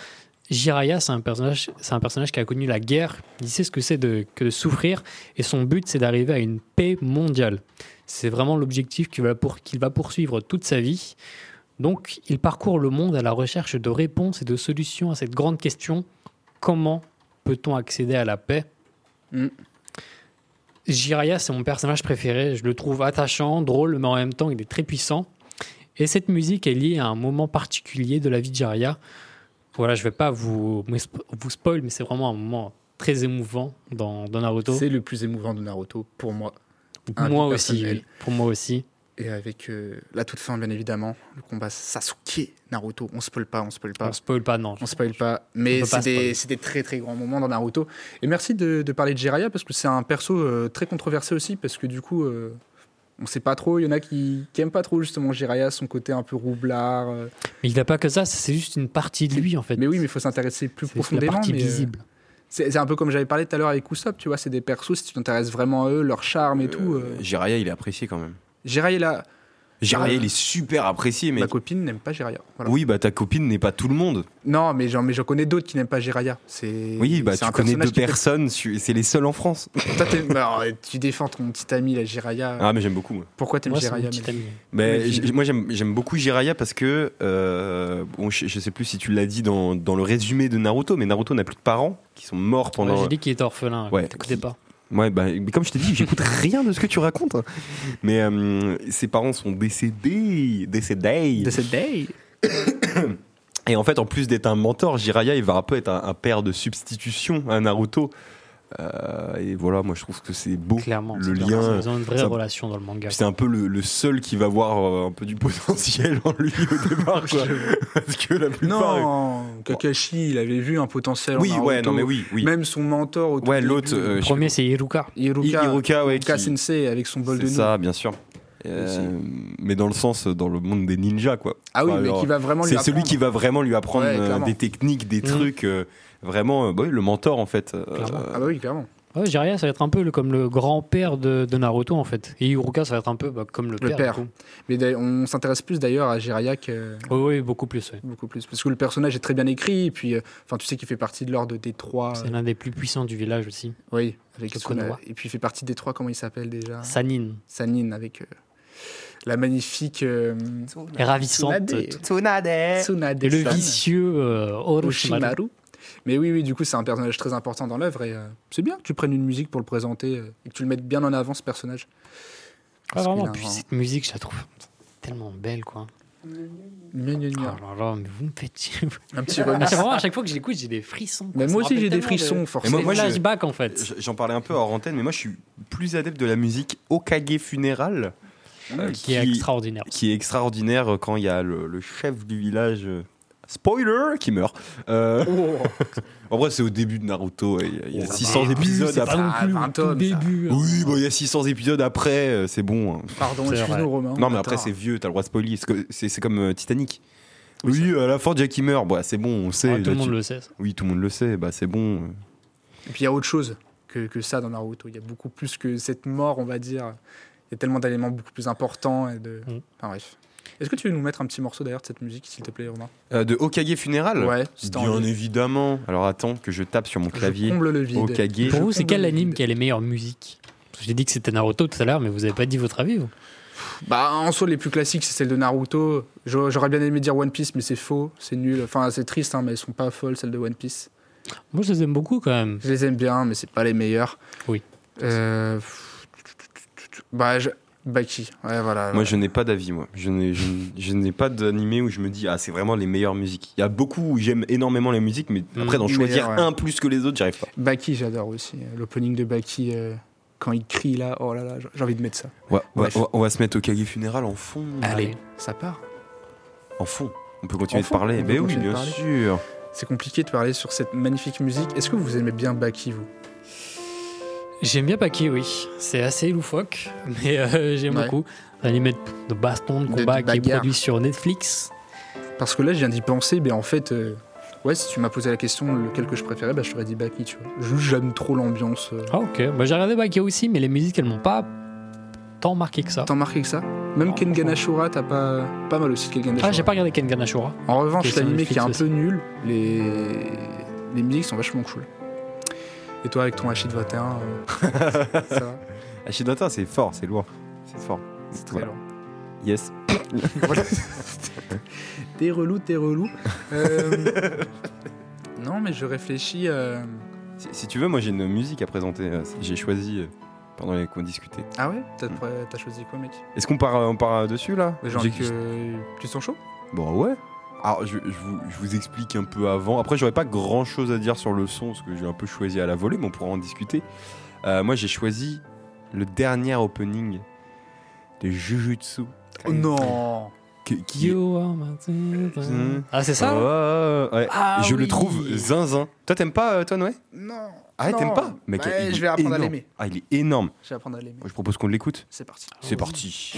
[SPEAKER 6] Jiraiya, c'est un personnage, c'est un personnage qui a connu la guerre. Il sait ce que c'est de, que de souffrir, et son but, c'est d'arriver à une paix mondiale. C'est vraiment l'objectif qu'il va, pour, qu'il va poursuivre toute sa vie. Donc, il parcourt le monde à la recherche de réponses et de solutions à cette grande question comment peut-on accéder à la paix?
[SPEAKER 5] Mm.
[SPEAKER 6] Jiraiya, c'est mon personnage préféré. Je le trouve attachant, drôle, mais en même temps, il est très puissant. Et cette musique est liée à un moment particulier de la vie de Jiraiya. Voilà, je vais pas vous, vous spoil, mais c'est vraiment un moment très émouvant dans, dans Naruto.
[SPEAKER 5] C'est le plus émouvant de Naruto, pour moi.
[SPEAKER 6] Pour moi aussi, oui. Pour moi aussi.
[SPEAKER 5] Et avec euh, la toute fin, bien évidemment, le combat Sasuke Naruto. On spoil pas, on spoil pas.
[SPEAKER 6] On spoil pas, non.
[SPEAKER 5] On spoil pas, mais c'est des,
[SPEAKER 6] spoiler.
[SPEAKER 5] c'est des très très grands moments dans Naruto. Et merci de, de parler de Jiraiya parce que c'est un perso euh, très controversé aussi parce que du coup, euh, on sait pas trop. Il y en a qui, qui aiment pas trop justement Jiraiya, son côté un peu roublard. euh.
[SPEAKER 6] Mais il n'a pas que ça, c'est juste une partie de lui, en fait.
[SPEAKER 5] Mais oui, mais il faut s'intéresser plus
[SPEAKER 6] c'est
[SPEAKER 5] profondément.
[SPEAKER 6] partie
[SPEAKER 5] mais, euh,
[SPEAKER 6] visible.
[SPEAKER 5] c'est c'est un peu comme j'avais parlé tout à l'heure avec Usopp, tu vois, c'est des persos, si tu t'intéresses vraiment à eux, leur charme et tout. euh.
[SPEAKER 2] Jiraiya, il est apprécié quand même.
[SPEAKER 5] Jiraiya, là,
[SPEAKER 2] Jiraiya,
[SPEAKER 5] Ouais.
[SPEAKER 2] il est super apprécié, mais.
[SPEAKER 5] ma copine n'aime pas Jiraiya. Voilà.
[SPEAKER 2] Oui, bah ta copine n'est pas tout le monde.
[SPEAKER 5] Non, mais j'en mais j'en connais d'autres qui n'aiment pas Jiraiya. C'est
[SPEAKER 2] Oui, bah tu connais deux personnes, c'est les seuls en France.
[SPEAKER 5] Toi, bah, alors, tu défends ton petit ami, la Jiraiya.
[SPEAKER 2] Ah, mais j'aime beaucoup. moi.
[SPEAKER 5] Pourquoi t'aimes
[SPEAKER 6] ami.
[SPEAKER 2] Mais
[SPEAKER 5] Mais
[SPEAKER 2] moi j'aime j'aime beaucoup Jiraiya parce que euh, bon je, je sais plus si tu l'as dit dans, dans le résumé de Naruto mais Naruto n'a plus de parents qui sont morts
[SPEAKER 6] Ouais,
[SPEAKER 2] pendant
[SPEAKER 6] J'ai dit qu'il était orphelin,
[SPEAKER 2] Ouais.
[SPEAKER 6] t'écoutais pas.
[SPEAKER 2] Ouais bah mais comme je t'ai dit j'écoute rien de ce que tu racontes. Mais euh, ses parents sont décédés décédés.
[SPEAKER 5] Day
[SPEAKER 2] et en fait en plus d'être un mentor Jiraiya il va un peu être un, un père de substitution à Naruto Euh, et voilà moi je trouve que c'est beau
[SPEAKER 6] Clairement.
[SPEAKER 2] le lien
[SPEAKER 6] Ils ont une vraie
[SPEAKER 2] ça-
[SPEAKER 6] relation dans le manga.
[SPEAKER 2] Puis c'est un peu le, le seul qui va voir euh, un peu du potentiel en lui au départ quoi. parce que la plupart
[SPEAKER 5] Non, Kakashi, il avait vu un potentiel. en
[SPEAKER 2] oui
[SPEAKER 5] Naruto.
[SPEAKER 2] ouais non mais oui oui
[SPEAKER 5] Même son mentor au
[SPEAKER 2] Ouais,
[SPEAKER 5] début,
[SPEAKER 2] l'autre, euh,
[SPEAKER 6] Le
[SPEAKER 2] je-
[SPEAKER 6] premier, c'est Iruka.
[SPEAKER 5] Hiruka,
[SPEAKER 2] I- Hiruka, ouais,
[SPEAKER 5] Hiruka
[SPEAKER 2] qui-
[SPEAKER 5] Sensei avec son bol de
[SPEAKER 2] C'est ça, bien sûr. Euh, mais dans le sens, dans le monde des ninjas, quoi.
[SPEAKER 5] Ah oui,
[SPEAKER 2] Enfin,
[SPEAKER 5] mais
[SPEAKER 2] alors,
[SPEAKER 5] qui va vraiment lui
[SPEAKER 2] C'est celui qui va vraiment lui apprendre
[SPEAKER 5] Ouais,
[SPEAKER 2] euh, des techniques, des
[SPEAKER 6] Mhm.
[SPEAKER 2] trucs. Euh, vraiment, euh, bah oui, le mentor, en fait. euh,
[SPEAKER 6] Clairement.
[SPEAKER 5] Ah bah oui, clairement.
[SPEAKER 6] Ouais, Jiraiya, ça va être un peu le- comme le grand-père de, de Naruto, en fait. Et Iruka, ça va être un peu bah, comme le,
[SPEAKER 5] Le
[SPEAKER 6] père.
[SPEAKER 5] Mais on s'intéresse plus d'ailleurs à Jiraiya que
[SPEAKER 6] Oui, oui, beaucoup plus. ouais.
[SPEAKER 5] beaucoup plus. Parce que le personnage est très bien écrit. Et puis, euh, enfin, tu sais qu'il fait partie de l'ordre des trois.
[SPEAKER 6] C'est l'un des plus puissants du village aussi.
[SPEAKER 5] Oui, avec
[SPEAKER 6] Konoha.
[SPEAKER 5] Et puis, il fait partie des trois, comment il s'appelle déjà?
[SPEAKER 6] Sanin,
[SPEAKER 5] Sanin, avec euh, la magnifique. euh,
[SPEAKER 6] est ravissante.
[SPEAKER 5] Tsunade. Tsunade.
[SPEAKER 6] Et le vicieux euh, Orochimaru.
[SPEAKER 5] Mais oui, oui, du coup, c'est un personnage très important dans l'œuvre et euh, c'est bien que tu prennes une musique pour le présenter euh, et que tu le mettes bien en avant, ce personnage.
[SPEAKER 6] Ah, vraiment, puis
[SPEAKER 5] un-
[SPEAKER 6] cette musique, je la trouve tellement belle, quoi.
[SPEAKER 5] Gna, gna,
[SPEAKER 6] Oh là là, mais vous me faites chier.
[SPEAKER 5] Un petit
[SPEAKER 6] Ah,
[SPEAKER 5] remix.
[SPEAKER 6] c'est vraiment, à chaque fois que je l'écoute, j'ai des frissons. quoi.
[SPEAKER 5] Mais moi aussi, j'ai des frissons,
[SPEAKER 6] de-
[SPEAKER 5] forcément.
[SPEAKER 2] moi, moi, je-
[SPEAKER 6] flashback, en fait.
[SPEAKER 2] J'en parlais un peu hors antenne, mais moi, je suis plus adepte de la musique Okage funéral, euh,
[SPEAKER 6] Qui est extraordinaire.
[SPEAKER 2] qui est extraordinaire euh, quand il y a le, le chef du village euh, spoiler, qui meurt. Euh,
[SPEAKER 5] Oh,
[SPEAKER 2] en vrai, c'est au début de Naruto. et Il y a, il y a
[SPEAKER 5] Oh,
[SPEAKER 2] 600
[SPEAKER 6] début,
[SPEAKER 2] épisodes après.
[SPEAKER 6] non plus
[SPEAKER 5] Ah, 20
[SPEAKER 6] au tout
[SPEAKER 5] tomes, ça.
[SPEAKER 6] début. hein.
[SPEAKER 2] Oui, bon, il y a 600 épisodes après, euh, c'est bon. hein.
[SPEAKER 5] pardon, excuse-nous. Romain.
[SPEAKER 2] Non, mais après, c'est vieux, t'as le droit de spoiler. C'est que- C'est c'est comme euh, Titanic.
[SPEAKER 5] Oui,
[SPEAKER 2] à la fin, Jackie meurt. Bah, c'est bon, on sait.
[SPEAKER 6] Ouais, tout le monde
[SPEAKER 2] tu-
[SPEAKER 6] le sait. ça.
[SPEAKER 2] Oui, tout le monde le sait. Bah, c'est bon.
[SPEAKER 5] Et puis il y a autre chose que, que ça dans Naruto. Il y a beaucoup plus que cette mort, on va dire. Il y a tellement d'éléments beaucoup plus importants. Et de...
[SPEAKER 6] Mm.
[SPEAKER 5] Enfin bref. Est-ce que tu veux nous mettre un petit morceau d'ailleurs de cette musique, s'il te plaît, Romain
[SPEAKER 2] Euh, de Okage Funeral
[SPEAKER 5] Ouais,
[SPEAKER 2] Bien
[SPEAKER 5] envie.
[SPEAKER 2] évidemment. Alors attends que je tape sur mon
[SPEAKER 5] Je
[SPEAKER 2] clavier.
[SPEAKER 5] comble le vide.
[SPEAKER 2] Okage.
[SPEAKER 6] Pour
[SPEAKER 5] Je
[SPEAKER 6] vous, c'est quel anime qui a les meilleures musiques J'ai dit que c'était Naruto tout à l'heure, mais vous avez pas dit votre avis. vous
[SPEAKER 5] Bah, en soi, les plus classiques, c'est celle de Naruto. J'aurais j'aurais bien aimé dire One Piece, mais c'est faux, c'est nul. Enfin, c'est triste, hein, mais elles sont pas folles, celles de One Piece.
[SPEAKER 6] Moi, je les aime beaucoup quand même.
[SPEAKER 5] Je les aime bien, mais c'est pas les meilleures.
[SPEAKER 6] Oui.
[SPEAKER 5] Euh... Bah, je... Baki. Ouais, voilà.
[SPEAKER 2] Moi, je n'ai pas d'avis, moi. Je n'ai, je, n- je n'ai pas d'animé où je me dis, ah, c'est vraiment les meilleures musiques. Il y a beaucoup où j'aime énormément les musiques, mais après, d'en
[SPEAKER 5] Mm.
[SPEAKER 2] choisir
[SPEAKER 5] ouais.
[SPEAKER 2] un plus que les autres, j'y arrive pas.
[SPEAKER 5] Baki, j'adore aussi. L'opening de Baki, euh, quand il crie là, oh là là, j'ai- envie de mettre ça.
[SPEAKER 2] Ouais, on, va, se mettre au Kage Funeral en fond.
[SPEAKER 6] Allez.
[SPEAKER 5] Ça part.
[SPEAKER 2] En fond. On peut continuer
[SPEAKER 5] En
[SPEAKER 2] de
[SPEAKER 5] fond,
[SPEAKER 2] parler. Mais oui,
[SPEAKER 5] continuer de
[SPEAKER 2] bien sûr.
[SPEAKER 5] C'est compliqué de parler sur cette magnifique musique. Est-ce que vous aimez bien Baki, vous?
[SPEAKER 6] J'aime bien Baki, oui. C'est assez loufoque, mais euh, j'aime
[SPEAKER 5] Ouais.
[SPEAKER 6] beaucoup. Un anime de baston, de combat
[SPEAKER 5] de
[SPEAKER 6] qui est produit sur Netflix.
[SPEAKER 5] Parce que là, je viens d'y penser, mais en fait, euh, ouais, si tu m'as posé la question lequel que je préférais, bah, je t'aurais dit Baki, tu vois. Juste, j'aime trop l'ambiance. euh.
[SPEAKER 6] Ah, ok. Bah, j'ai regardé Baki aussi, mais les musiques, elles m'ont pas tant marqué que ça.
[SPEAKER 5] T'as remarqué que ça Même
[SPEAKER 6] Non,
[SPEAKER 5] Kengan Ashura, t'as pas. Pas mal aussi, Kengan Ashura.
[SPEAKER 6] Ah, j'ai pas regardé Kengan Ashura.
[SPEAKER 5] En revanche, l'animé qui est un peu nul, les... les musiques sont vachement cool. Et toi, avec ton Hachid 21, euh, ça va
[SPEAKER 2] Ashidata, c'est fort, c'est lourd. C'est fort.
[SPEAKER 5] C'est très
[SPEAKER 2] Voilà.
[SPEAKER 5] long.
[SPEAKER 2] Yes.
[SPEAKER 5] T'es relou, t'es relou. Euh, Non, mais je réfléchis. euh,
[SPEAKER 2] Si, si tu veux, moi, j'ai une musique à présenter. euh, J'ai choisi pendant les qu'on discutait.
[SPEAKER 5] Ah ouais? T'as
[SPEAKER 2] Mm.
[SPEAKER 5] t'as choisi quoi, mec?
[SPEAKER 2] Est-ce qu'on part, on part dessus, là?
[SPEAKER 5] Envie que. Tu te sens chaud?
[SPEAKER 2] Bon, ouais. Alors, je, je vous, je vous explique un peu avant. Après, j'aurais pas grand chose à dire sur le son, parce que j'ai un peu choisi à la volée, mais on pourra en discuter. Euh, moi, j'ai choisi le dernier opening de Jujutsu.
[SPEAKER 5] Oh non
[SPEAKER 2] Qui, qui est-
[SPEAKER 6] You are my-
[SPEAKER 2] Mmh.
[SPEAKER 6] Ah, c'est ça
[SPEAKER 2] ouais.
[SPEAKER 5] Ah
[SPEAKER 2] Je le trouve zinzin. Toi, t'aimes pas, euh, toi, Noé
[SPEAKER 5] Non
[SPEAKER 2] Ah, ouais, t'aimes pas Mec, il
[SPEAKER 5] je vais apprendre à l'aimer.
[SPEAKER 2] Ah, il est énorme.
[SPEAKER 5] Je vais apprendre à l'aimer.
[SPEAKER 2] Je propose qu'on l'écoute.
[SPEAKER 5] C'est parti.
[SPEAKER 2] C'est parti.「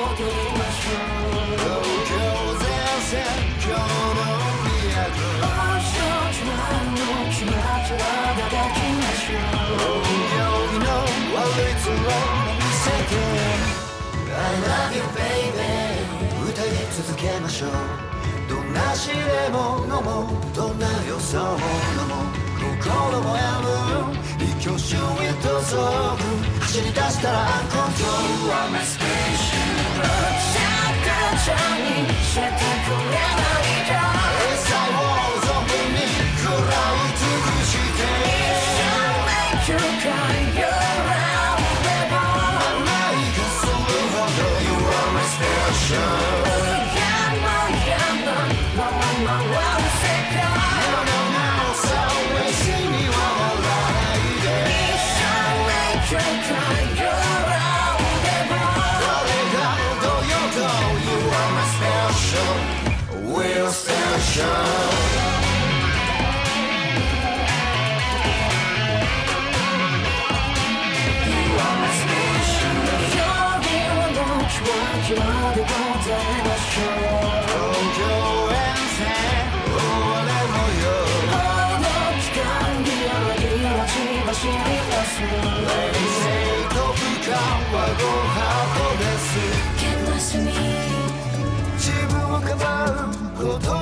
[SPEAKER 7] しょう。どんなしでも飲もうどんな予想も飲もう心もやむ。一挙手一投足走り出したらアンコントロール。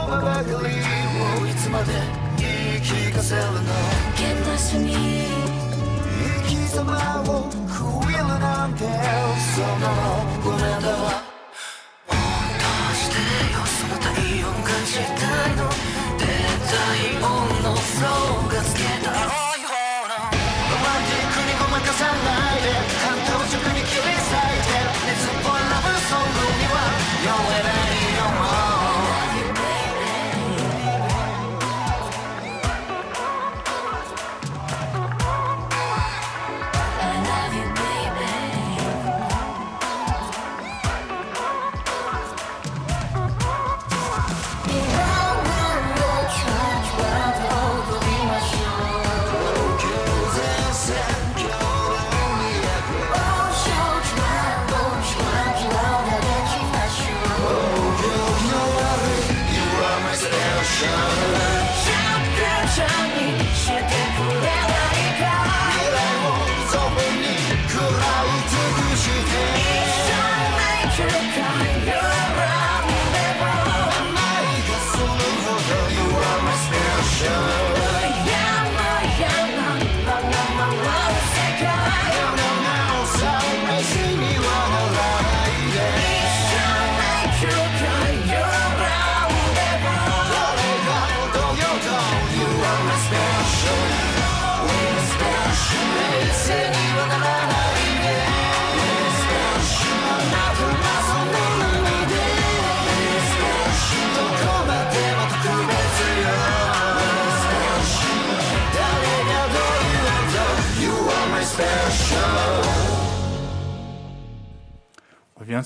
[SPEAKER 7] ば
[SPEAKER 8] か
[SPEAKER 7] りをいつまで言い聞かせるのけ
[SPEAKER 8] な生き
[SPEAKER 7] 様を食いるなんてそのごめんだわどうしてよその
[SPEAKER 8] 体温が時代の出たい音
[SPEAKER 7] の層がつ
[SPEAKER 8] けた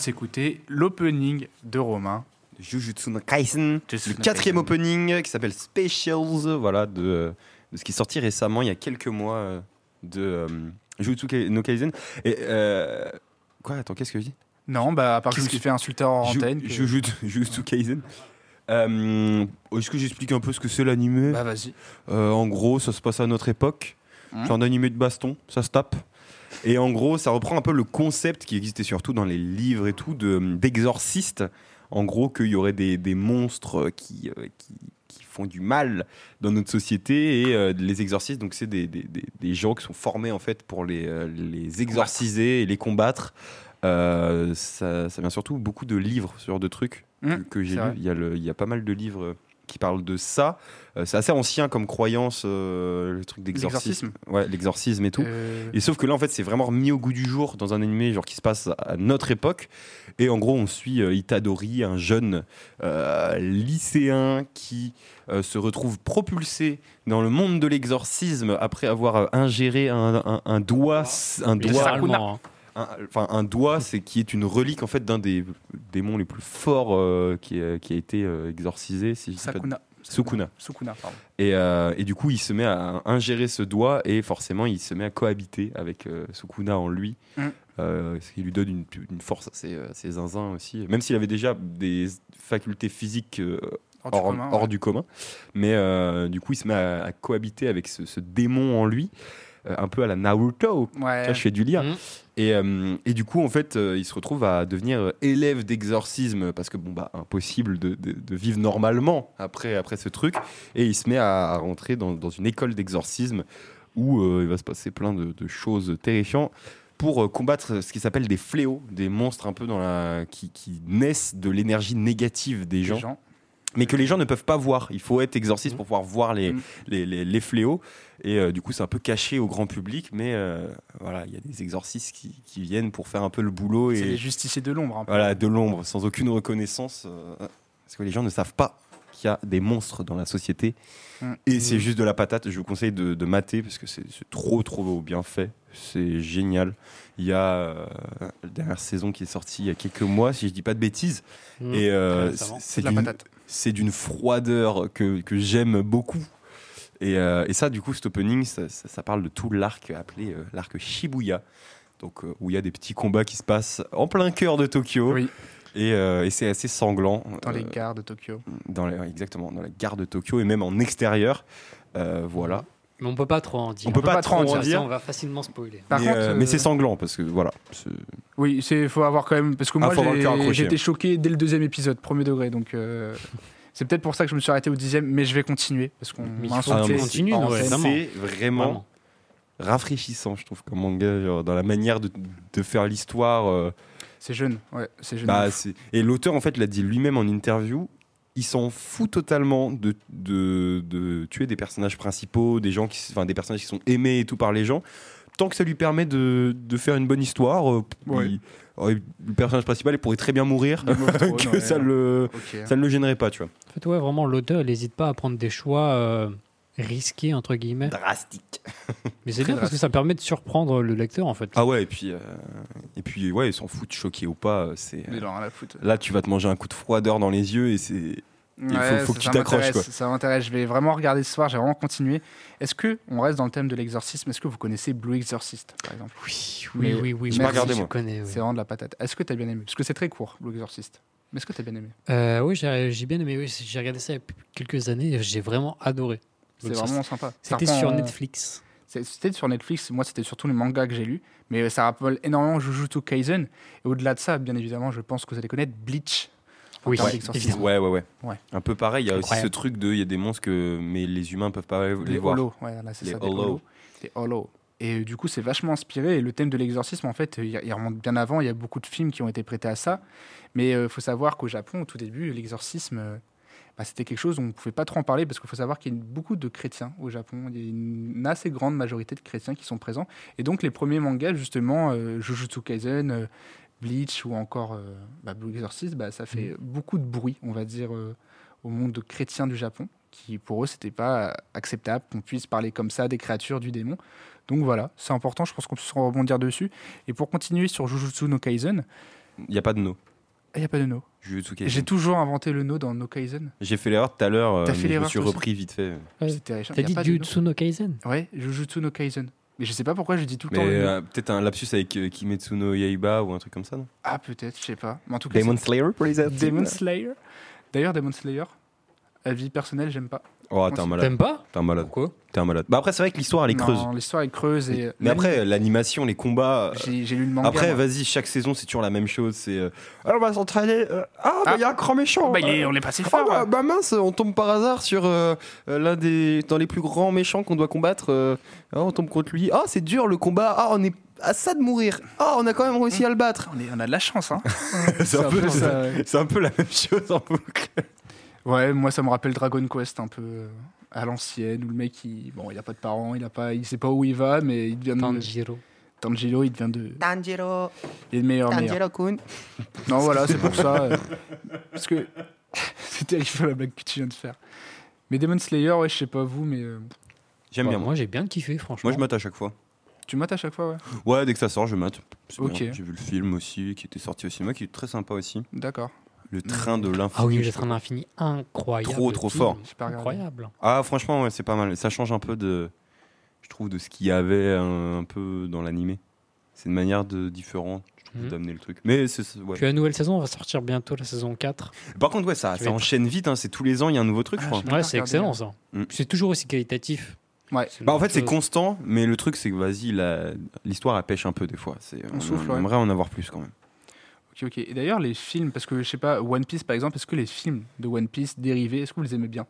[SPEAKER 7] s'écouter l'opening de Romain.
[SPEAKER 2] Jujutsu no Kaisen,
[SPEAKER 7] Jujutsu
[SPEAKER 2] le
[SPEAKER 7] no
[SPEAKER 2] quatrième
[SPEAKER 7] Kaisen.
[SPEAKER 2] opening qui s'appelle Specials, voilà, de, de ce qui est sorti récemment, il y a quelques mois, euh, de euh, Jujutsu no Kaisen. Et euh, quoi Attends, qu'est-ce que je dis?
[SPEAKER 7] Non, bah, à part que je me suis fait insulter en
[SPEAKER 2] Ju-
[SPEAKER 7] antenne. que-
[SPEAKER 2] Jujutsu Jujutsu Kaisen. Euh, Est-ce que j'explique un peu ce que c'est l'anime
[SPEAKER 7] Bah, vas-y.
[SPEAKER 2] Euh, En gros, ça se passe à notre époque.
[SPEAKER 7] Hein
[SPEAKER 2] C'est un animé de baston, ça se tape. Et en gros, ça reprend un peu le concept qui existait surtout dans les livres et tout de- d'exorcistes. En gros, qu'il y aurait des, des monstres qui, euh, qui, qui font du mal dans notre société. Et euh, les exorcistes, donc c'est des, des- des- gens qui sont formés en fait pour les, euh, les exorciser et les combattre. Euh, ça, ça vient surtout beaucoup de livres, ce genre de trucs
[SPEAKER 7] Mmh,
[SPEAKER 2] que, que j'ai lu. Il y, a le- il y a pas mal de livres qui parlent de ça. Euh, c'est assez ancien comme croyance, euh, le truc d'exorcisme. Ouais, l'exorcisme et tout.
[SPEAKER 7] Euh,
[SPEAKER 2] Et sauf que là, en fait, c'est vraiment remis au goût du jour dans un animé genre qui se passe à notre époque. Et en gros, on suit euh, Itadori, un jeune euh, lycéen qui euh, se retrouve propulsé dans le monde de l'exorcisme après avoir euh, ingéré un, un- un doigt, un doigt, Un, doigt, c'est qui est une relique en fait d'un des démons les plus forts euh, qui, a- qui a été euh, exorcisé. Si
[SPEAKER 7] Sakuna.
[SPEAKER 2] Sukuna.
[SPEAKER 7] Sukuna, pardon.
[SPEAKER 2] Et, euh, et du coup, il se met à ingérer ce doigt et forcément, il se met à cohabiter avec Sukuna en lui.
[SPEAKER 7] Mm.
[SPEAKER 2] Ce qui lui donne une, une force assez, assez zinzin aussi. Même s'il avait déjà des facultés physiques
[SPEAKER 7] Hors du
[SPEAKER 2] hors,
[SPEAKER 7] commun,
[SPEAKER 2] hors
[SPEAKER 7] ouais.
[SPEAKER 2] du commun. Mais du coup, il se met à, à cohabiter avec ce, ce démon en lui, un peu à la Naruto.
[SPEAKER 7] Ouais.
[SPEAKER 2] vois, je fais du lien. Et, euh, et du coup, en fait, euh, il se retrouve à devenir euh, élève d'exorcisme parce que, bon, bah, impossible de, de- de vivre normalement après, après ce truc. Et il se met à, à rentrer dans, dans une école d'exorcisme où euh, il va se passer plein de, de choses terrifiantes pour euh, combattre ce qui s'appelle des fléaux, des monstres un peu dans la, qui, qui naissent de l'énergie négative des gens. Mais que les gens ne peuvent pas voir. Il faut être exorciste pour pouvoir voir les,
[SPEAKER 7] Mm.
[SPEAKER 2] les, les- les fléaux. Et euh, du coup, c'est un peu caché au grand public, mais euh, voilà, il y a des exorcistes qui, qui viennent pour faire un peu le boulot
[SPEAKER 7] C'est les
[SPEAKER 2] et
[SPEAKER 7] justiciers de l'ombre. peu.
[SPEAKER 2] voilà, de l'ombre, sans aucune reconnaissance, euh, parce que les gens ne savent pas qu'il y a des monstres dans la société.
[SPEAKER 7] Mm.
[SPEAKER 2] Et c'est juste de la patate. Je vous conseille de, de mater parce que c'est trop, trop bien fait. C'est génial. Il y a la dernière saison qui est sortie il y a quelques mois, si je dis pas de bêtises.
[SPEAKER 6] Mm.
[SPEAKER 2] Et c'est
[SPEAKER 7] de la patate.
[SPEAKER 2] C'est d'une froideur que, que j'aime beaucoup. Et, euh, et ça, du coup, cet opening, ça, ça- ça parle de tout l'arc appelé euh, l'arc Shibuya. Donc, euh, où il y a des petits combats qui se passent en plein cœur de Tokyo.
[SPEAKER 7] Oui.
[SPEAKER 2] Et, et c'est assez sanglant.
[SPEAKER 7] Dans les gares de Tokyo.
[SPEAKER 2] dans les- exactement, dans la gare de Tokyo et même en extérieur. Voilà.
[SPEAKER 6] Mais on peut pas trop en dire.
[SPEAKER 2] On peut pas trop en dire.
[SPEAKER 6] On va facilement spoiler.
[SPEAKER 7] Par
[SPEAKER 2] mais
[SPEAKER 7] contre,
[SPEAKER 2] euh,
[SPEAKER 7] euh,
[SPEAKER 2] mais c'est sanglant parce que voilà.
[SPEAKER 7] Oui, c'est faut avoir quand même parce que
[SPEAKER 2] Ah,
[SPEAKER 7] moi été choqué dès le deuxième épisode, premier degré, donc euh, c'est peut-être pour ça que je me suis arrêté au dixième, mais je vais continuer parce qu'on
[SPEAKER 2] Ah,
[SPEAKER 6] vraiment.
[SPEAKER 2] C'est vraiment, rafraîchissant, je trouve, comme manga, genre, dans la manière de, de faire l'histoire. euh,
[SPEAKER 7] C'est jeune, ouais, c'est jeune.
[SPEAKER 2] Bah, et l'auteur, en fait, l'a dit lui-même en interview. Il s'en fout totalement de, de, de tuer des personnages principaux, des gens qui, enfin, des personnages qui sont aimés et tout par les gens, tant que ça lui permet de, de faire une bonne histoire. euh,
[SPEAKER 7] Ouais.
[SPEAKER 2] il- oh, le personnage principal, il pourrait très bien mourir, que
[SPEAKER 7] ouais.
[SPEAKER 2] ça le, ça ne le gênerait pas, tu vois.
[SPEAKER 6] En fait, ouais, vraiment, l'auteur, n'hésite pas à prendre des choix euh, risqués, entre guillemets.
[SPEAKER 2] Drastique.
[SPEAKER 6] Mais c'est bien parce que ça permet de surprendre le lecteur, en fait.
[SPEAKER 2] Ah ouais, et puis, euh, et puis ouais, il s'en fout de choquer ou pas. euh, C'est,
[SPEAKER 7] Mais non, rien à foutre.
[SPEAKER 2] là, tu vas te manger un coup de froideur dans les yeux et c'est. faut- faut
[SPEAKER 7] ça-
[SPEAKER 2] que tu
[SPEAKER 7] ça
[SPEAKER 2] t'accroches.
[SPEAKER 7] Ça m'intéresse. Je vais vraiment regarder ce soir. J'ai vraiment continué. Est-ce que on reste dans le thème de l'exorcisme? Est-ce que vous connaissez Blue Exorcist, par exemple?
[SPEAKER 2] Oui,
[SPEAKER 6] oui,
[SPEAKER 7] mais-
[SPEAKER 6] oui, oui.
[SPEAKER 2] pas regardé, moi.
[SPEAKER 6] Je connais, oui.
[SPEAKER 7] C'est vraiment de la patate. Est-ce que tu as bien aimé? Parce que c'est très court, Blue Exorcist. Mais est-ce que tu as bien aimé?
[SPEAKER 6] Euh, oui, j'ai j'ai bien aimé. Oui, j'ai regardé ça il y a quelques années et j'ai vraiment adoré.
[SPEAKER 7] C'est vraiment sympa.
[SPEAKER 6] C'était sur Netflix.
[SPEAKER 5] C'était sur Netflix, moi c'était surtout les mangas que j'ai lus, mais euh, ça rappelle énormément Jujutsu Kaisen. Et au-delà de ça, bien évidemment, je pense que vous allez connaître Bleach.
[SPEAKER 6] Oui, ouais.
[SPEAKER 2] Ouais, ouais, ouais. Un peu pareil, il y a aussi ce truc de. Il y a des monstres que. Mais les humains peuvent pas les,
[SPEAKER 5] Les
[SPEAKER 2] voir.
[SPEAKER 5] holos, ouais, là c'est
[SPEAKER 2] Les
[SPEAKER 5] ça,
[SPEAKER 2] holos.
[SPEAKER 5] Des holos. Et euh, du coup, c'est vachement inspiré. Et le thème de l'exorcisme, en fait, euh, il il remonte bien avant. Il y a beaucoup de films qui ont été prêtés à ça. Mais il faut savoir qu'au Japon, au tout début, l'exorcisme, euh, bah, c'était quelque chose où on ne pouvait pas trop en parler parce qu'il faut savoir qu'il y a beaucoup de chrétiens au Japon. Il y a une, assez grande majorité de chrétiens qui sont présents. Et donc, les premiers mangas, justement, euh, Jujutsu Kaisen, euh, Bleach ou encore euh, bah, Blue Exorcist, bah, ça fait beaucoup de bruit, on va dire, euh, au monde chrétien du Japon, qui pour eux, c'était pas acceptable qu'on puisse parler comme ça des créatures du démon. Donc voilà, c'est important, je pense qu'on puisse rebondir dessus. Et pour continuer sur Jujutsu no Kaisen,
[SPEAKER 2] Il n'y a pas de no.
[SPEAKER 5] Il n'y a pas de no.
[SPEAKER 2] Jujutsu
[SPEAKER 5] J'ai toujours inventé le no dans no Kaisen.
[SPEAKER 2] J'ai fait l'erreur tout à l'heure. euh,
[SPEAKER 5] T'as fait
[SPEAKER 2] mais je me suis repris vite fait.
[SPEAKER 6] Ouais.
[SPEAKER 5] C'était.
[SPEAKER 6] T'as dit
[SPEAKER 5] de no.
[SPEAKER 6] Jujutsu no Kaisen
[SPEAKER 5] Ouais, Jujutsu no Kaisen. Mais je sais pas pourquoi je dis tout le
[SPEAKER 2] Mais
[SPEAKER 5] temps le no.
[SPEAKER 2] euh, peut-être un lapsus avec euh, Kimetsu no Yaiba ou un truc comme ça, non?
[SPEAKER 5] Ah, peut-être, je sais pas. Mais en tout cas,
[SPEAKER 2] Demon Slayer pour les.
[SPEAKER 5] Demon Slayer. D'ailleurs, Demon Slayer, à vie personnelle, j'aime pas.
[SPEAKER 2] Oh, t'es un malade.
[SPEAKER 6] T'aimes pas
[SPEAKER 2] T'es un malade.
[SPEAKER 6] Pourquoi
[SPEAKER 2] T'es un malade. Bah après, c'est vrai que l'histoire, elle est creuse.
[SPEAKER 5] Non, L'histoire est creuse. Et
[SPEAKER 2] Mais après, l'animation, les combats. euh,
[SPEAKER 5] j'ai j'ai lu le manga.
[SPEAKER 2] Après, vas-y, chaque saison, c'est toujours la même chose. C'est. euh, Alors, on va s'entraîner. euh, ah, bah, il y a un grand méchant.
[SPEAKER 5] Bah, il est- on est passé
[SPEAKER 2] ah,
[SPEAKER 5] fort.
[SPEAKER 2] bah,
[SPEAKER 5] hein.
[SPEAKER 2] bah, mince, on tombe par hasard sur euh, euh, l'un des. dans les plus grands méchants qu'on doit combattre. euh, ah, on tombe contre lui. Ah, c'est dur le combat. Ah, on est à ça de mourir. Ah, on a quand même réussi à le battre.
[SPEAKER 5] On, est- on a de la chance, hein.
[SPEAKER 2] c'est un, peu,
[SPEAKER 5] ça, ouais.
[SPEAKER 2] c'est un peu la même chose en boucle.
[SPEAKER 5] Ouais, moi ça me rappelle Dragon Quest un peu euh, à l'ancienne où le mec il bon il a pas de parents, il a pas il sait pas où il va mais il devient de
[SPEAKER 6] Tanjiro.
[SPEAKER 5] Tanjiro, il devient de
[SPEAKER 2] Tanjiro.
[SPEAKER 5] il est le meilleur meilleur.
[SPEAKER 2] kun.
[SPEAKER 5] Non voilà, c'est pour ça euh, parce que c'est terrifiant la blague que tu viens de faire. Mais Demon Slayer, ouais, je sais pas vous mais euh,
[SPEAKER 2] J'aime
[SPEAKER 6] Bah,
[SPEAKER 2] bien, moi.
[SPEAKER 6] j'ai bien kiffé franchement.
[SPEAKER 2] Moi, je mate à chaque fois.
[SPEAKER 5] tu mates à chaque fois ouais?
[SPEAKER 2] Ouais, dès que ça sort, je mate. C'est
[SPEAKER 5] Ok.
[SPEAKER 2] J'ai vu le film aussi, qui était sorti au cinéma, qui est très sympa aussi.
[SPEAKER 5] D'accord.
[SPEAKER 2] Le train de l'infini.
[SPEAKER 6] ah oui, le train
[SPEAKER 2] pas.
[SPEAKER 6] d'infini incroyable.
[SPEAKER 2] Trop, trop
[SPEAKER 6] film.
[SPEAKER 2] fort.
[SPEAKER 6] Incroyable.
[SPEAKER 2] Ah, franchement, ouais, c'est pas mal. Ça change un peu de. Je trouve de ce qu'il y avait un, un peu dans l'animé. C'est une manière de différente, je trouve,
[SPEAKER 6] Mhm.
[SPEAKER 2] d'amener le truc. Mais c'est. ouais.
[SPEAKER 6] Puis la nouvelle saison va sortir bientôt, la saison 4.
[SPEAKER 2] Par contre, ouais, ça, ça enchaîne vite. hein, C'est tous les ans, il y a un nouveau truc, je
[SPEAKER 5] Ah,
[SPEAKER 2] crois.
[SPEAKER 6] Ouais, c'est excellent ça.
[SPEAKER 2] Mm.
[SPEAKER 6] C'est toujours aussi qualitatif.
[SPEAKER 5] Ouais.
[SPEAKER 2] Bah, en fait, c'est constant, mais le truc, c'est que vas-y, la- l'histoire, elle pêche un peu des fois. C'est-
[SPEAKER 5] On souffle, ouais.
[SPEAKER 2] aimerait en avoir plus quand même.
[SPEAKER 5] OK, OK. Et d'ailleurs les films parce que je sais pas One Piece par exemple, est-ce que les films de One Piece dérivés, est-ce que vous les aimez bien?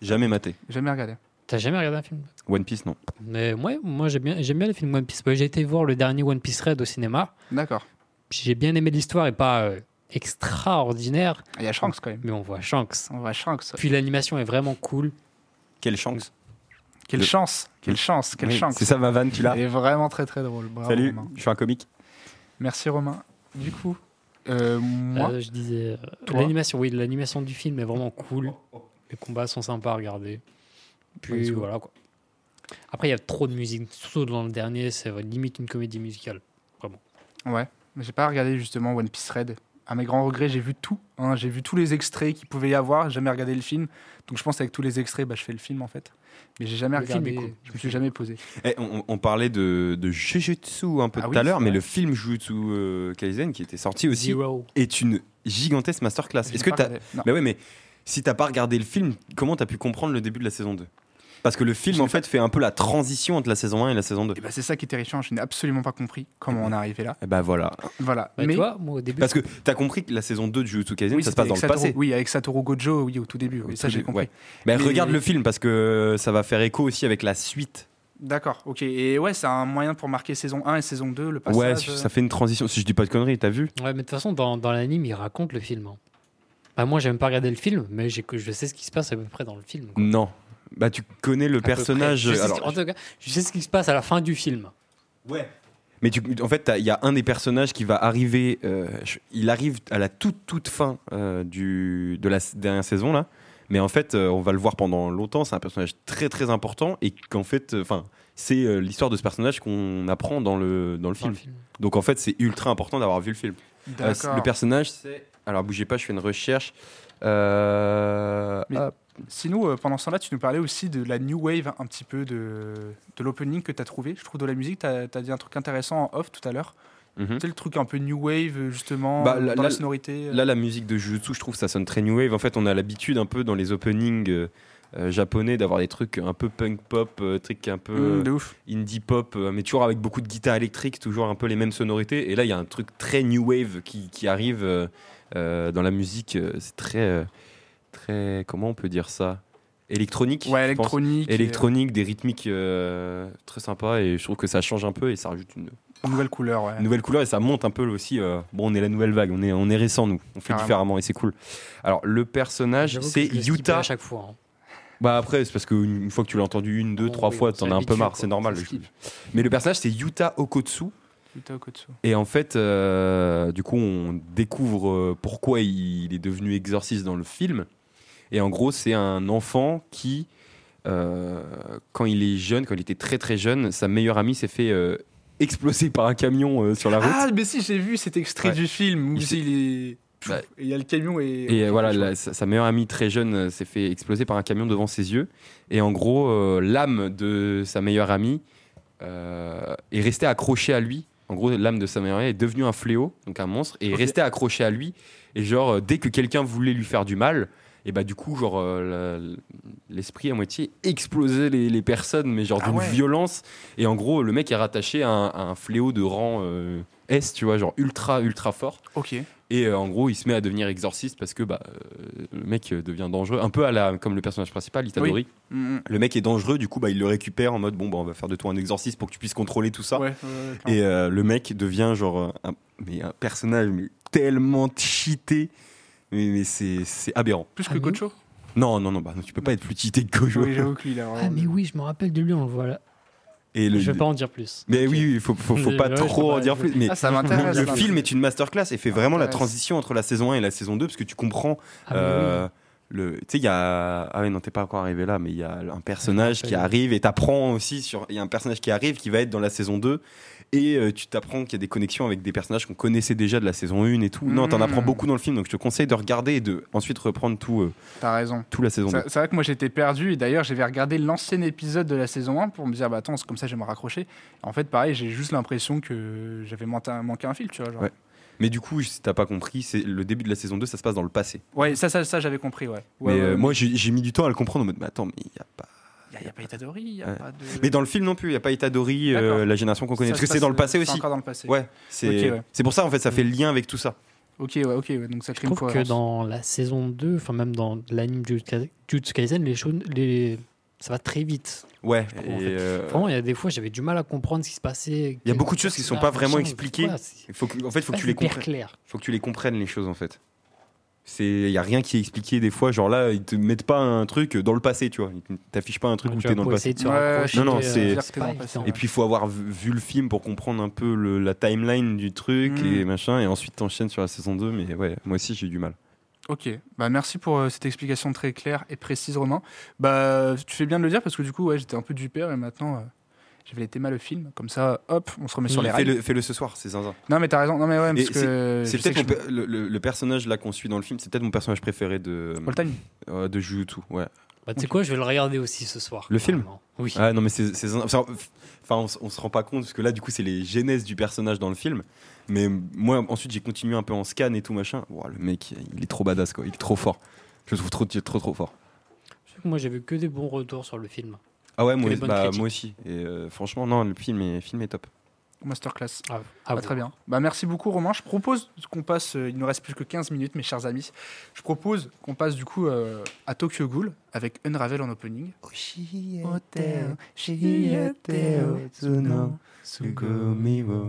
[SPEAKER 2] Jamais maté.
[SPEAKER 5] Jamais regardé.
[SPEAKER 6] T'as jamais regardé un film?
[SPEAKER 2] One Piece, non.
[SPEAKER 6] Mais ouais, moi j'aime bien, j'aime bien les films One Piece. J'ai été voir le dernier One Piece Red au cinéma.
[SPEAKER 5] D'accord.
[SPEAKER 6] J'ai bien aimé l'histoire et pas euh, extraordinaire,
[SPEAKER 5] Il y a Shanks quand même.
[SPEAKER 6] mais on voit Shanks.
[SPEAKER 5] On voit Shanks.
[SPEAKER 6] Puis l'animation est vraiment cool.
[SPEAKER 2] Quelle chance.
[SPEAKER 5] Quelle
[SPEAKER 2] Le-
[SPEAKER 5] chance, quelle chance, quelle
[SPEAKER 2] Oui,
[SPEAKER 5] chance.
[SPEAKER 2] C'est ça ma vanne, tu l'as
[SPEAKER 5] Elle est vraiment très très drôle. Bravo,
[SPEAKER 2] Salut,
[SPEAKER 5] Romain.
[SPEAKER 2] je suis un comique.
[SPEAKER 5] Merci Romain. Du coup, euh, moi,
[SPEAKER 6] Euh, je disais euh, l'animation, oui, l'animation du film est vraiment cool. Les combats sont sympas à regarder. Puis
[SPEAKER 5] Ouais,
[SPEAKER 6] voilà quoi. Après, il y a trop de musique, surtout dans le dernier, c'est limite une comédie musicale.
[SPEAKER 5] ouais, mais j'ai pas regardé justement One Piece Red. À mes grands regrets, j'ai vu tout. hein. J'ai vu tous les extraits qu'il pouvait y avoir. J'ai jamais regardé le film. Donc je pense qu'avec tous les extraits, bah, je fais le film en fait. Mais j'ai jamais
[SPEAKER 6] Le
[SPEAKER 5] regardé.
[SPEAKER 6] cool.
[SPEAKER 5] Je me suis jamais posé.
[SPEAKER 2] Eh, on, on parlait de, de Jujutsu un peu
[SPEAKER 5] Ah
[SPEAKER 2] tout
[SPEAKER 5] oui,
[SPEAKER 2] à l'heure, mais le film Jujutsu euh, Kaisen qui était sorti aussi
[SPEAKER 6] Zero.
[SPEAKER 2] est une gigantesque masterclass. Est-ce que t'as ouais, mais si t'as pas regardé le film, comment t'as pu comprendre le début de la saison 2 Parce que le film en
[SPEAKER 5] pas-
[SPEAKER 2] fait fait un peu la transition entre la saison 1 et la saison 2.
[SPEAKER 5] Et bah, c'est ça qui est terrifiant. Je n'ai absolument pas compris comment on est arrivé là.
[SPEAKER 2] Et bah voilà.
[SPEAKER 5] Voilà.
[SPEAKER 6] Bah,
[SPEAKER 5] mais
[SPEAKER 6] tu vois, moi au début,
[SPEAKER 2] Parce que t'as compris que la saison 2 de Jujutsu Kaisen
[SPEAKER 5] oui,
[SPEAKER 2] ça se passe dans le passé.
[SPEAKER 5] Oui, avec Satoru Gojo, oui, au tout début.
[SPEAKER 2] Au
[SPEAKER 5] Oui, ça j'ai compris.
[SPEAKER 2] ouais. Mais,
[SPEAKER 5] Mais-
[SPEAKER 2] regarde le film parce que ça va faire écho aussi avec la suite.
[SPEAKER 5] D'accord, ok. Et ouais, c'est un moyen pour marquer saison 1 et saison 2, le passage.
[SPEAKER 2] ouais,
[SPEAKER 5] euh,
[SPEAKER 2] ça fait une transition. Si je dis pas de conneries, t'as vu
[SPEAKER 6] Ouais, mais de toute façon, dans, dans l'anime, il raconte le film. hein. Bah, moi, j'ai même pas regardé le film, mais je sais ce qui se passe à peu près dans le film. quoi.
[SPEAKER 2] Non. Bah tu connais le
[SPEAKER 6] À
[SPEAKER 2] personnage.
[SPEAKER 6] Je sais ce-
[SPEAKER 2] alors,
[SPEAKER 6] en tout cas, je sais ce qui se passe à la fin du film.
[SPEAKER 2] Ouais. Mais tu, en fait, il y a un des personnages qui va arriver. euh, je- il arrive à la toute toute fin euh, du, de la s- dernière saison là. Mais en fait, euh, on va le voir pendant longtemps. C'est un personnage très très important et qu'en fait, enfin, c'est euh, l'histoire de ce personnage qu'on apprend dans le dans le
[SPEAKER 6] Dans
[SPEAKER 2] film.
[SPEAKER 6] le film.
[SPEAKER 2] Donc en fait, c'est ultra important d'avoir vu le film. Euh,
[SPEAKER 5] D'accord.
[SPEAKER 2] le personnage, c'est. Alors bougez pas, je fais une recherche. Euh,
[SPEAKER 5] Mais-
[SPEAKER 2] hop.
[SPEAKER 5] Sinon, euh, pendant ce temps-là, tu nous parlais aussi de la new wave, un petit peu de, de l'opening que tu as trouvé. Je trouve de la musique, tu as, dit un truc intéressant en off tout à l'heure.
[SPEAKER 2] Mhm.
[SPEAKER 5] Tu sais, le truc un peu new wave, justement,
[SPEAKER 2] Bah, là-
[SPEAKER 5] dans la sonorité. euh.
[SPEAKER 2] Là, la musique de Jujutsu, je trouve ça sonne très new wave. En fait, on a l'habitude un peu dans les openings euh, euh, japonais, d'avoir des trucs un peu punk pop, euh, trucs un peu
[SPEAKER 5] Mm,
[SPEAKER 2] indie pop, mais toujours avec beaucoup de guitare électrique, toujours un peu les mêmes sonorités. Et là, il y a un truc très new wave qui, qui arrive dans la musique. C'est très, très, comment on peut dire ça? Électronique.
[SPEAKER 5] Ouais, électronique. et,
[SPEAKER 2] Électronique, des rythmiques euh, très sympas. Et je trouve que ça change un peu et ça rajoute une,
[SPEAKER 5] nouvelle couleur, ouais.
[SPEAKER 2] une nouvelle couleur et ça monte un peu aussi. euh, bon, on est la nouvelle vague, on est, on est récent, nous. On fait
[SPEAKER 5] Carrément.
[SPEAKER 2] différemment et c'est cool. Alors, le personnage, c'est Yuta.
[SPEAKER 6] à chaque fois. hein.
[SPEAKER 2] Bah après, c'est parce qu'une une fois que tu l'as entendu une, deux,
[SPEAKER 6] Oh,
[SPEAKER 2] trois
[SPEAKER 6] oui,
[SPEAKER 2] fois, t'en as un peu marre, c'est normal. Mais le personnage, c'est Yuta Okotsu.
[SPEAKER 5] Yuta Okotsu.
[SPEAKER 2] Et en fait, euh, du coup, on découvre pourquoi il est devenu exorciste dans le film. Et en gros, c'est un enfant qui, euh, quand il est jeune, quand il était très très jeune, sa meilleure amie s'est fait euh, exploser par un camion euh, sur la route.
[SPEAKER 5] Ah, mais si, j'ai vu cet extrait
[SPEAKER 2] Ouais.
[SPEAKER 5] du film où
[SPEAKER 2] Il s'est-
[SPEAKER 5] il est.
[SPEAKER 2] Bah,
[SPEAKER 5] Et il y a le camion et.
[SPEAKER 2] Et voilà, la- sa, meilleure amie très jeune s'est fait exploser par un camion devant ses yeux. Et en gros, l'âme de sa meilleure amie est restée accrochée à lui. En gros, l'âme de sa meilleure amie est devenue un fléau, donc un monstre, et est
[SPEAKER 5] Ok.
[SPEAKER 2] restée accrochée à lui. Et genre, dès que quelqu'un voulait lui faire du mal, et bah du coup, genre, euh, la- l'esprit à moitié explosait les, les personnes, mais genre
[SPEAKER 5] Ah
[SPEAKER 2] d'une
[SPEAKER 5] ouais.
[SPEAKER 2] violence. Et en gros, le mec est rattaché à un, à un fléau de rang euh, S, tu vois, genre ultra, ultra fort.
[SPEAKER 5] Ok.
[SPEAKER 2] Et euh, en gros, il se met à devenir exorciste parce que bah, euh, le mec devient dangereux, un peu à la, comme le personnage principal, Itadori.
[SPEAKER 5] Mm, mm.
[SPEAKER 2] Le mec est dangereux, du coup, bah, il le récupère en mode bon, bah, on va faire de toi un exorciste pour que tu puisses contrôler tout ça.
[SPEAKER 5] Ouais, ouais.
[SPEAKER 2] Et euh, le mec devient genre un, mais un personnage mais tellement cheaté, mais, mais c'est c'est aberrant.
[SPEAKER 5] Plus
[SPEAKER 6] Ah,
[SPEAKER 5] que Kocho
[SPEAKER 2] Non, non, non, bah, non, tu peux pas être plus cheaté que Gojo.
[SPEAKER 5] Oui, j'avoue que lui, il a
[SPEAKER 6] Ah, mais oui, je me rappelle de lui, on le voit là.
[SPEAKER 2] Et le-
[SPEAKER 6] Je vais pas en dire plus.
[SPEAKER 2] Mais oui, il faut, faut, pas trop en dire
[SPEAKER 6] je-
[SPEAKER 2] plus. Mais
[SPEAKER 5] Ah, ça
[SPEAKER 2] le,
[SPEAKER 5] m'intéresse.
[SPEAKER 2] le film est une masterclass et fait vraiment la transition entre la saison 1 et la saison 2 parce que tu comprends
[SPEAKER 6] Ah,
[SPEAKER 2] Euh, le, tu sais, il y a. Ah ouais, non, t'es pas encore arrivé là, mais il y a un personnage qui arrive et t'apprends aussi sur. Il y a un personnage qui arrive qui va être dans la saison 2 et euh, tu t'apprends qu'il y a des connexions avec des personnages qu'on connaissait déjà de la saison 1 et tout. Non, t'en apprends beaucoup dans le film donc je te conseille de regarder et de ensuite reprendre tout, euh,
[SPEAKER 5] T'as raison.
[SPEAKER 2] tout la saison 2.
[SPEAKER 5] C'est vrai que moi j'étais perdu et d'ailleurs j'avais regardé l'ancien épisode de la saison 1 pour me dire bah attends c'est comme ça je vais me raccrocher. En fait pareil j'ai juste l'impression que j'avais manqué un, fil tu vois. Genre.
[SPEAKER 2] Ouais. Mais du coup, si t'as pas compris, c'est le début de la saison 2, ça se passe dans le passé.
[SPEAKER 5] Ouais, ça, ça, ça j'avais compris, ouais. ouais
[SPEAKER 2] mais euh,
[SPEAKER 5] ouais,
[SPEAKER 2] moi, j'ai j'ai mis du temps à le comprendre en mode, mais attends, mais il y a pas.
[SPEAKER 5] Il n'y a, pas Itadori, il n'y a
[SPEAKER 2] Ouais.
[SPEAKER 5] pas de.
[SPEAKER 2] Mais dans le film non plus, il y a pas Itadori, euh, la génération qu'on connaît.
[SPEAKER 5] Ça
[SPEAKER 2] Parce que c'est dans le passé
[SPEAKER 5] c'est
[SPEAKER 2] aussi.
[SPEAKER 5] encore dans le passé.
[SPEAKER 2] Ouais, c'est
[SPEAKER 5] Ok, ouais.
[SPEAKER 2] c'est pour ça en fait, ça fait le lien avec tout ça.
[SPEAKER 5] Ok, ouais, ok, ouais, donc ça
[SPEAKER 6] Je
[SPEAKER 5] crée une
[SPEAKER 6] trouve que dans la saison 2, enfin même dans l'anime Jujutsu Kaisen, les choses, les... ça va très vite.
[SPEAKER 2] Ouais.
[SPEAKER 6] trouve,
[SPEAKER 2] et,
[SPEAKER 6] en fait.
[SPEAKER 2] euh,
[SPEAKER 6] Vraiment, il y a des fois, j'avais du mal à comprendre ce qui se passait.
[SPEAKER 2] Il y a beaucoup de choses qui sont pas vraiment expliquées.
[SPEAKER 6] Voilà,
[SPEAKER 2] Il faut que, en fait, il faut que tu les comprennes.
[SPEAKER 6] clair.
[SPEAKER 2] Faut que tu les comprennes les choses en fait. C'est, il y a rien qui est expliqué des fois. Genre là, ils te mettent pas un truc dans le passé, tu vois. Ils t'affichent pas un truc où
[SPEAKER 6] Tu
[SPEAKER 2] t'es
[SPEAKER 6] vois,
[SPEAKER 2] dans le passé.
[SPEAKER 5] Ouais,
[SPEAKER 2] non, non,
[SPEAKER 6] euh,
[SPEAKER 2] c'est-. Et puis il faut avoir vu, vu le film pour comprendre un peu le- la timeline du truc et machin. Et ensuite t'enchaînes sur la saison 2. Mais ouais, moi aussi j'ai eu du mal.
[SPEAKER 5] Ok, bah merci pour euh, cette explication très claire et précise, Romain. Bah, tu fais bien de le dire parce que du coup, ouais, j'étais un peu du père et maintenant, euh, j'avais les mal le film. Comme ça, hop, on se remet sur les rails.
[SPEAKER 2] Fais-le, fais-le ce soir, c'est zinzin.
[SPEAKER 5] Non, mais t'as raison. Non, mais ouais, parce que.
[SPEAKER 2] C'est peut-être mon le, le- le personnage là qu'on suit dans le film, c'est peut-être mon personnage préféré de
[SPEAKER 5] All time.
[SPEAKER 2] euh, de Jujutsu. Ouais.
[SPEAKER 6] Bah, tu sais quoi, je vais le regarder aussi ce soir.
[SPEAKER 2] Le film.
[SPEAKER 6] Oui.
[SPEAKER 2] Ah non mais c'est c'est zinzin. Enfin, on, on se rend pas compte parce que là du coup c'est les genèses du personnage dans le film. Mais moi ensuite j'ai continué un peu en scan et tout machin. Ouah, le mec il est trop badass quoi, il est trop fort. Je le trouve trop trop trop fort.
[SPEAKER 6] Je sais que moi, j'ai vu que des bons retours sur le film.
[SPEAKER 2] Ah ouais moi, bah, moi aussi. Et euh, franchement non le film est, film est top.
[SPEAKER 5] Masterclass.
[SPEAKER 6] Ah,
[SPEAKER 5] Ah, très bien. Bah, merci beaucoup, Romain. Je propose qu'on passe. euh, il nous reste plus que 15 minutes, mes chers amis. Je propose qu'on passe du coup euh, à Tokyo Ghoul avec Unravel en opening.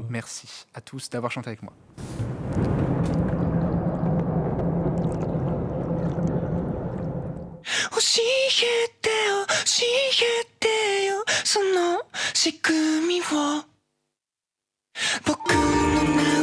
[SPEAKER 5] Merci à tous d'avoir chanté avec moi.
[SPEAKER 8] 教えてよ教えてよその仕組みを。僕の中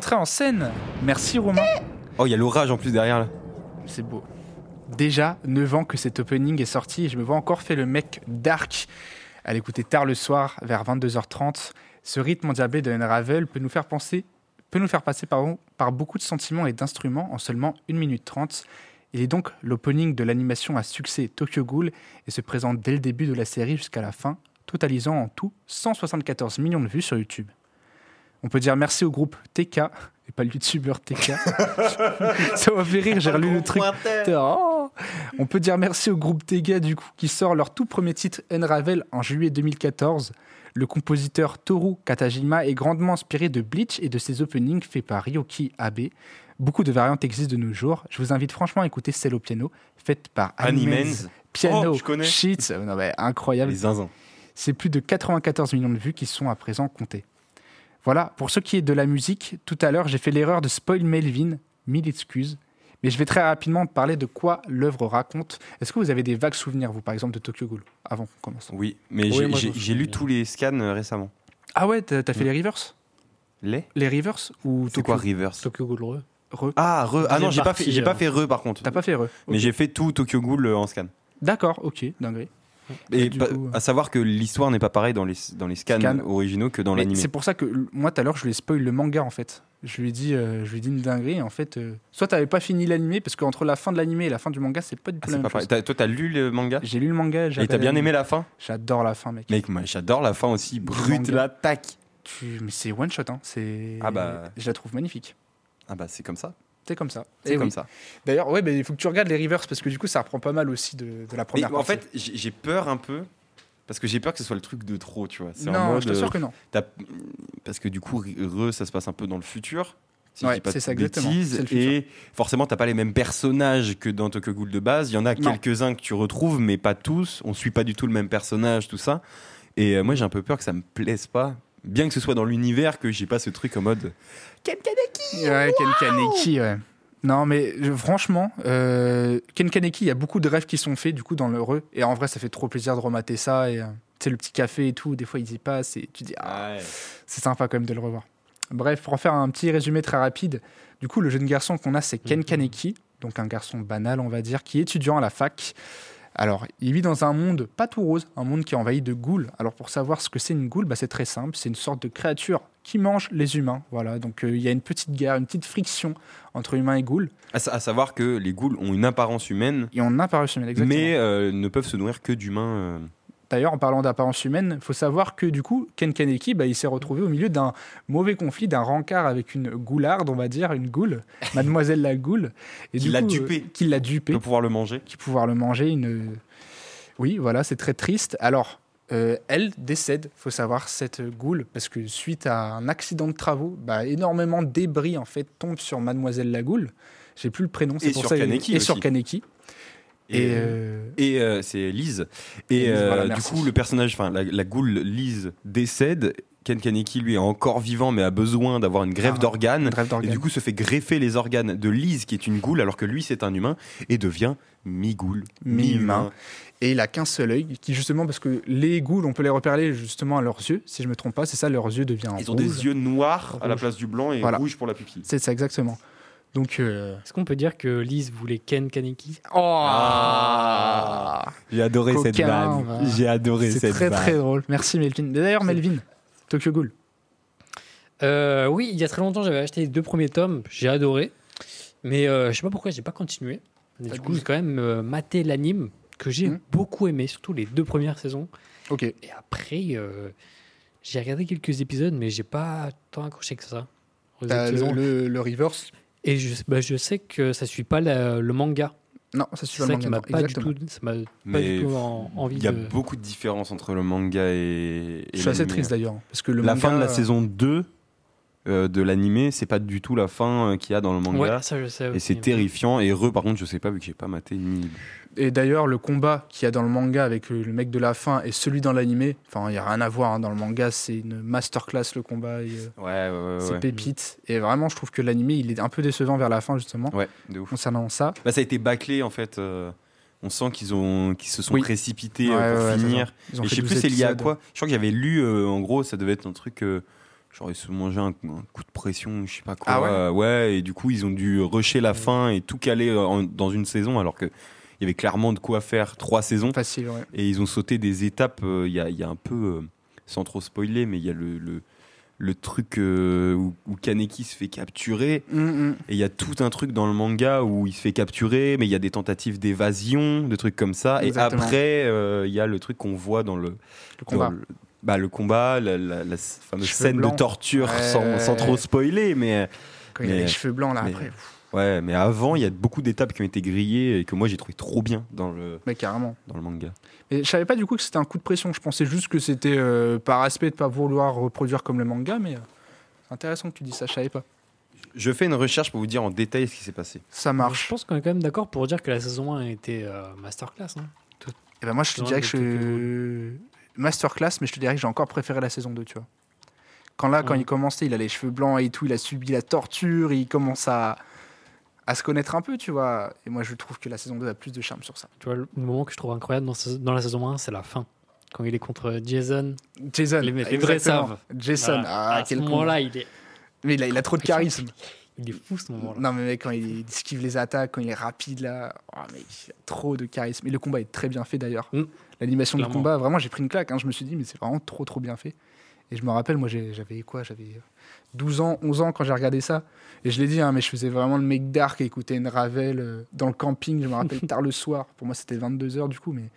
[SPEAKER 5] entrée en scène Merci Romain.
[SPEAKER 2] Oh, il y a l'orage en plus derrière là.
[SPEAKER 5] C'est beau. Déjà 9 ans que cet opening est sorti et je me vois encore fait le mec dark à l'écouter tard le soir vers 22h30. Ce rythme endiablé de Ravel peut nous faire penser peut nous faire passer pardon, par beaucoup de sentiments et d'instruments en seulement 1 minute 30. Il est donc l'opening de l'animation à succès Tokyo Ghoul et se présente dès le début de la série jusqu'à la fin, totalisant en tout 174 millions de vues sur YouTube. On peut dire merci au groupe TK, et pas le youtubeur TK. Ça m'a fait rire, j'ai relu le truc. Oh On peut dire merci au groupe TK du coup, qui sort leur tout premier titre Unravel en juillet 2014. Le compositeur Toru Katajima est grandement inspiré de Bleach et de ses openings faits par Ryoki Abe. Beaucoup de variantes existent de nos jours. Je vous invite franchement à écouter celle au piano, faite par Animens. Piano,
[SPEAKER 2] Oh, je connais.
[SPEAKER 5] shit, non, mais incroyable. C'est plus de 94 millions de vues qui sont à présent comptées. Voilà, pour ce qui est de la musique, tout à l'heure j'ai fait l'erreur de spoil Melvin, mille excuses, mais je vais très rapidement parler de quoi l'œuvre raconte. Est-ce que vous avez des vagues souvenirs, vous par exemple, de Tokyo Ghoul, avant qu'on commence?
[SPEAKER 2] Oui, mais
[SPEAKER 6] Oui,
[SPEAKER 2] j'ai- lu tous les scans euh, récemment.
[SPEAKER 5] Ah ouais, t'as fait les Rivers
[SPEAKER 2] Les?
[SPEAKER 5] Les Rivers ou
[SPEAKER 2] C'est
[SPEAKER 5] Tokyo
[SPEAKER 2] quoi Rivers
[SPEAKER 6] Tokyo Ghoul Re.
[SPEAKER 5] Re
[SPEAKER 2] Ah, re. Ah non, j'ai pas fait, j'ai
[SPEAKER 6] euh.
[SPEAKER 2] pas fait re par contre.
[SPEAKER 5] T'as pas fait Re
[SPEAKER 2] Mais j'ai fait tout Tokyo Ghoul euh, en scan.
[SPEAKER 5] D'accord, ok, dingue.
[SPEAKER 2] Et
[SPEAKER 5] coup, euh,
[SPEAKER 2] à savoir que l'histoire n'est pas pareille dans les, dans les scans, originaux que dans
[SPEAKER 5] Mais
[SPEAKER 2] l'animé.
[SPEAKER 5] C'est pour ça que moi, tout à l'heure, je lui ai spoil le manga en fait. Je lui ai dit, euh, je lui ai dit une dinguerie. et En fait, euh, soit t'avais pas fini l'animé, parce qu'entre la fin de l'animé et la fin du manga, c'est pas du
[SPEAKER 2] Ah,
[SPEAKER 5] tout la même chose.
[SPEAKER 2] Toi, t'as lu le manga?
[SPEAKER 5] J'ai lu le manga.
[SPEAKER 2] Et t'as bien aimé la fin?
[SPEAKER 5] J'adore la fin, mec.
[SPEAKER 2] Mec, moi j'adore la fin aussi. Brute, la tac.
[SPEAKER 5] Tu- Mais c'est one shot, hein.
[SPEAKER 2] Ah bah.
[SPEAKER 5] Je la trouve magnifique.
[SPEAKER 2] Ah bah c'est comme ça.
[SPEAKER 5] C'est comme ça.
[SPEAKER 2] C'est
[SPEAKER 5] Eh
[SPEAKER 2] comme
[SPEAKER 5] oui.
[SPEAKER 2] ça.
[SPEAKER 5] D'ailleurs, ouais, mais il faut que tu regardes les rivers parce que du coup, ça reprend pas mal aussi de, de la
[SPEAKER 2] Mais
[SPEAKER 5] première.
[SPEAKER 2] en
[SPEAKER 5] partie.
[SPEAKER 2] fait, j'ai peur un peu. Parce que j'ai peur que ce soit le truc de trop, tu vois. C'est en
[SPEAKER 5] non,
[SPEAKER 2] mode,
[SPEAKER 5] je t'assure
[SPEAKER 2] euh,
[SPEAKER 5] que non.
[SPEAKER 2] Parce que du coup, Re, ça se passe un peu dans le futur. Si
[SPEAKER 5] Ouais, c'est ça, exactement.
[SPEAKER 2] Et forcément, t'as pas les mêmes personnages que dans Tokyo Ghoul de base. Il y en a
[SPEAKER 5] Non.
[SPEAKER 2] quelques-uns que tu retrouves, mais pas tous. On suit pas du tout le même personnage, tout ça. Et euh, moi, j'ai un peu peur que ça me plaise pas. Bien que ce soit dans l'univers, que j'ai pas ce truc en mode.
[SPEAKER 5] Ouais, Ken Kaneki, ouais. Non, mais je- franchement, euh, Ken Kaneki, il y a beaucoup de rêves qui sont faits du coup dans l'heureux. Et en vrai, ça fait trop plaisir de remater ça. Et euh, tu sais, le petit café et tout, des fois, ils y passent. Et tu dis, ah, c'est sympa quand même de le revoir. Bref, pour en faire un petit résumé très rapide, du coup, le jeune garçon qu'on a, c'est Ken
[SPEAKER 6] Mhm.
[SPEAKER 5] Kaneki, donc un garçon banal, on va dire, qui est étudiant à la fac. Alors, il vit dans un monde pas tout rose, un monde qui est envahi de ghouls. Alors, pour savoir ce que c'est une ghoul, bah, c'est très simple, c'est une sorte de créature qui mange les humains. Voilà, donc euh, il y a une petite guerre, une petite friction entre humains et ghouls.
[SPEAKER 2] À, sa- à savoir que les ghouls ont une apparence humaine,
[SPEAKER 5] Et on a apparence humaine, exactement.
[SPEAKER 2] mais euh, ne peuvent se nourrir que d'humains. euh.
[SPEAKER 5] D'ailleurs, en parlant d'apparence humaine, il faut savoir que du coup, Ken Kaneki, bah, il s'est retrouvé au milieu d'un mauvais conflit, d'un rencard avec une goularde, on va dire, une goule, Mademoiselle la goule. Et
[SPEAKER 2] Qui l'a dupé.
[SPEAKER 5] euh, Qui l'a dupé.
[SPEAKER 2] Pour pouvoir le manger.
[SPEAKER 5] qui pouvoir le manger. Une... Oui, voilà, c'est très triste. Alors, euh, elle décède, faut savoir, cette goule, parce que suite à un accident de travaux, bah, énormément de débris en fait tombent sur Mademoiselle la goule. J'ai plus le prénom, c'est
[SPEAKER 2] Et
[SPEAKER 5] pour
[SPEAKER 2] sur
[SPEAKER 5] ça.
[SPEAKER 2] Kaneki
[SPEAKER 5] et sur
[SPEAKER 2] aussi.
[SPEAKER 5] Kaneki. Et, euh,
[SPEAKER 2] Et euh, c'est Lise. Et euh,
[SPEAKER 5] voilà,
[SPEAKER 2] du coup, le personnage, enfin la, la goule Lise décède. Ken Kaneki, lui, est encore vivant, mais a besoin d'avoir une greffe
[SPEAKER 5] Ah,
[SPEAKER 2] d'organes. Et du coup, se fait greffer les organes de Lise, qui est une goule, alors que lui, c'est un humain, et devient mi-goule,
[SPEAKER 5] Mi-humain. Et il a qu'un seul œil, qui justement, parce que les ghouls, on peut les repérer justement à leurs yeux, si je me trompe pas, c'est ça, leurs yeux deviennent
[SPEAKER 2] Ils ont des yeux noirs à la place du blanc et
[SPEAKER 5] Voilà.
[SPEAKER 2] rouge pour la pupille.
[SPEAKER 5] C'est ça, exactement. Donc. euh,
[SPEAKER 6] Est-ce qu'on peut dire que Lise voulait Ken Kaneki?
[SPEAKER 5] Oh
[SPEAKER 2] J'ai adoré
[SPEAKER 5] cette vanne. va.
[SPEAKER 2] J'ai adoré
[SPEAKER 5] C'est très très drôle. Merci Melvin. D'ailleurs, Melvin, Tokyo Ghoul.
[SPEAKER 6] Euh, Oui, il y a très longtemps, j'avais acheté les deux premiers tomes. J'ai adoré. Mais euh, je sais pas pourquoi j'ai pas continué. Et du coup, j'ai quand même euh, maté l'anime que j'ai
[SPEAKER 5] Mhm.
[SPEAKER 6] beaucoup aimé, surtout les deux premières saisons.
[SPEAKER 5] Ok.
[SPEAKER 6] Et après, euh, j'ai regardé quelques épisodes, mais j'ai pas tant accroché que ça.
[SPEAKER 5] le, le reverse?
[SPEAKER 6] Et je, bah, je sais que ça suit pas la- le manga.
[SPEAKER 5] Non, ça suit pas le
[SPEAKER 6] qui
[SPEAKER 5] manga.
[SPEAKER 6] m'a du tout, ça m'a pas
[SPEAKER 2] Mais
[SPEAKER 6] du tout en- envie
[SPEAKER 2] il y a
[SPEAKER 6] de.
[SPEAKER 2] beaucoup de différences entre le manga et. et
[SPEAKER 5] Je suis assez triste d'ailleurs. Parce que le
[SPEAKER 2] La
[SPEAKER 5] manga,
[SPEAKER 2] fin de la
[SPEAKER 5] euh,
[SPEAKER 2] saison 2 euh, de l'animé, c'est pas du tout la fin euh, qu'il y a dans le manga.
[SPEAKER 6] Ouais, ça je sais.
[SPEAKER 2] Et c'est terrifiant. Et Re, par contre, je sais pas, vu que j'ai pas maté ni lu.
[SPEAKER 5] Et d'ailleurs, le combat qu'il y a dans le manga avec le, le mec de la fin et celui dans l'animé, enfin, il n'y a rien à voir. hein. Dans le manga, c'est une masterclass le combat. et, euh,
[SPEAKER 2] Ouais, ouais, ouais.
[SPEAKER 5] c'est
[SPEAKER 2] ouais.
[SPEAKER 5] pépite. Et vraiment, je trouve que l'animé, il est un peu décevant vers la fin, justement,
[SPEAKER 2] Ouais, de ouf.
[SPEAKER 5] concernant ça.
[SPEAKER 2] Bah, ça a été bâclé en fait. euh, on sent qu'ils ont qu'ils se sont
[SPEAKER 5] Oui.
[SPEAKER 2] précipités
[SPEAKER 5] Ouais,
[SPEAKER 2] euh, pour
[SPEAKER 5] ouais,
[SPEAKER 2] finir.
[SPEAKER 5] ça. Ils ont
[SPEAKER 2] Et je sais
[SPEAKER 5] 12
[SPEAKER 2] plus c'est lié à quoi. Je crois que j'avais lu euh, en gros ça devait être un truc euh, Genre ils se mangeaient un, un coup de pression, je sais pas quoi.
[SPEAKER 5] Ah ouais?
[SPEAKER 2] Euh, ouais, et du coup ils ont dû rusher la fin et tout caler euh, en- dans une saison alors que il y avait clairement de quoi faire trois saisons.
[SPEAKER 5] Facile, ouais.
[SPEAKER 2] Et ils ont sauté des étapes. euh, Il y, a, y a un peu, euh, sans trop spoiler, mais il y a le, le, le truc où, où Kaneki se fait capturer.
[SPEAKER 5] Mm, mm.
[SPEAKER 2] Et il y a tout un truc dans le manga où il se fait capturer, mais il y a des tentatives d'évasion, de trucs comme ça.
[SPEAKER 5] Exactement.
[SPEAKER 2] Et après, il y a le truc qu'on voit dans le
[SPEAKER 5] Le combat.
[SPEAKER 2] dans le, bah, le combat, la, la- la fameuse
[SPEAKER 5] Cheveux
[SPEAKER 2] scène
[SPEAKER 5] blancs.
[SPEAKER 2] de torture,
[SPEAKER 5] Ouais.
[SPEAKER 2] sans, sans trop spoiler. Mais,
[SPEAKER 5] Quand il a
[SPEAKER 2] mais-
[SPEAKER 5] les cheveux blancs, là,
[SPEAKER 2] mais-
[SPEAKER 5] après. pff,
[SPEAKER 2] ouais, mais avant, il y a beaucoup d'étapes qui ont été grillées et que moi j'ai trouvé trop bien dans le,
[SPEAKER 5] Mais carrément.
[SPEAKER 2] dans le manga.
[SPEAKER 5] Et je savais pas du coup que c'était un coup de pression. Je pensais juste que c'était euh, par aspect de pas vouloir reproduire comme le manga, mais euh, c'est intéressant que tu dis ça. Je savais pas.
[SPEAKER 2] Je fais une recherche pour vous dire en détail ce qui s'est passé.
[SPEAKER 5] Ça
[SPEAKER 6] Je
[SPEAKER 5] marche.
[SPEAKER 6] pense qu'on est quand même d'accord pour dire que la saison 1 était euh, masterclass. hein.
[SPEAKER 5] Et ben moi, je te dirais que je... masterclass, mais je te dirais que j'ai encore préféré la saison 2, tu vois. Quand là, quand
[SPEAKER 6] Ouais.
[SPEAKER 5] il commençait, il a les cheveux blancs et tout, il a subi la torture, il commence à à se connaître un peu, tu vois. Et moi, je trouve que la saison 2 a plus de charme sur ça.
[SPEAKER 6] Tu vois, le moment que je trouve incroyable dans, ce- dans la saison 1, c'est la fin. Quand il est contre Jason.
[SPEAKER 5] Jason,
[SPEAKER 6] Les- les vrais savent.
[SPEAKER 5] Jason,
[SPEAKER 6] Voilà.
[SPEAKER 5] ah,
[SPEAKER 6] à ce moment-là, il est,
[SPEAKER 5] Mais il a, il a trop de charisme.
[SPEAKER 6] il est fou ce moment-là.
[SPEAKER 5] Non, mais mec, quand il esquive les attaques, quand il est rapide là, oh, il a trop de charisme. Et le combat est très bien fait d'ailleurs.
[SPEAKER 6] Mm.
[SPEAKER 5] L'animation du combat, vraiment, j'ai pris une claque. hein. Je me suis dit, mais c'est vraiment trop, trop bien fait. Et je me rappelle, moi, j'avais quoi J'avais 12 ans, 11 ans quand j'ai regardé ça. Et je l'ai dit, hein, mais je faisais vraiment le mec dark à écouter une Ravel euh, dans le camping. Je me rappelle tard le soir. Pour moi, c'était 22h du coup, mais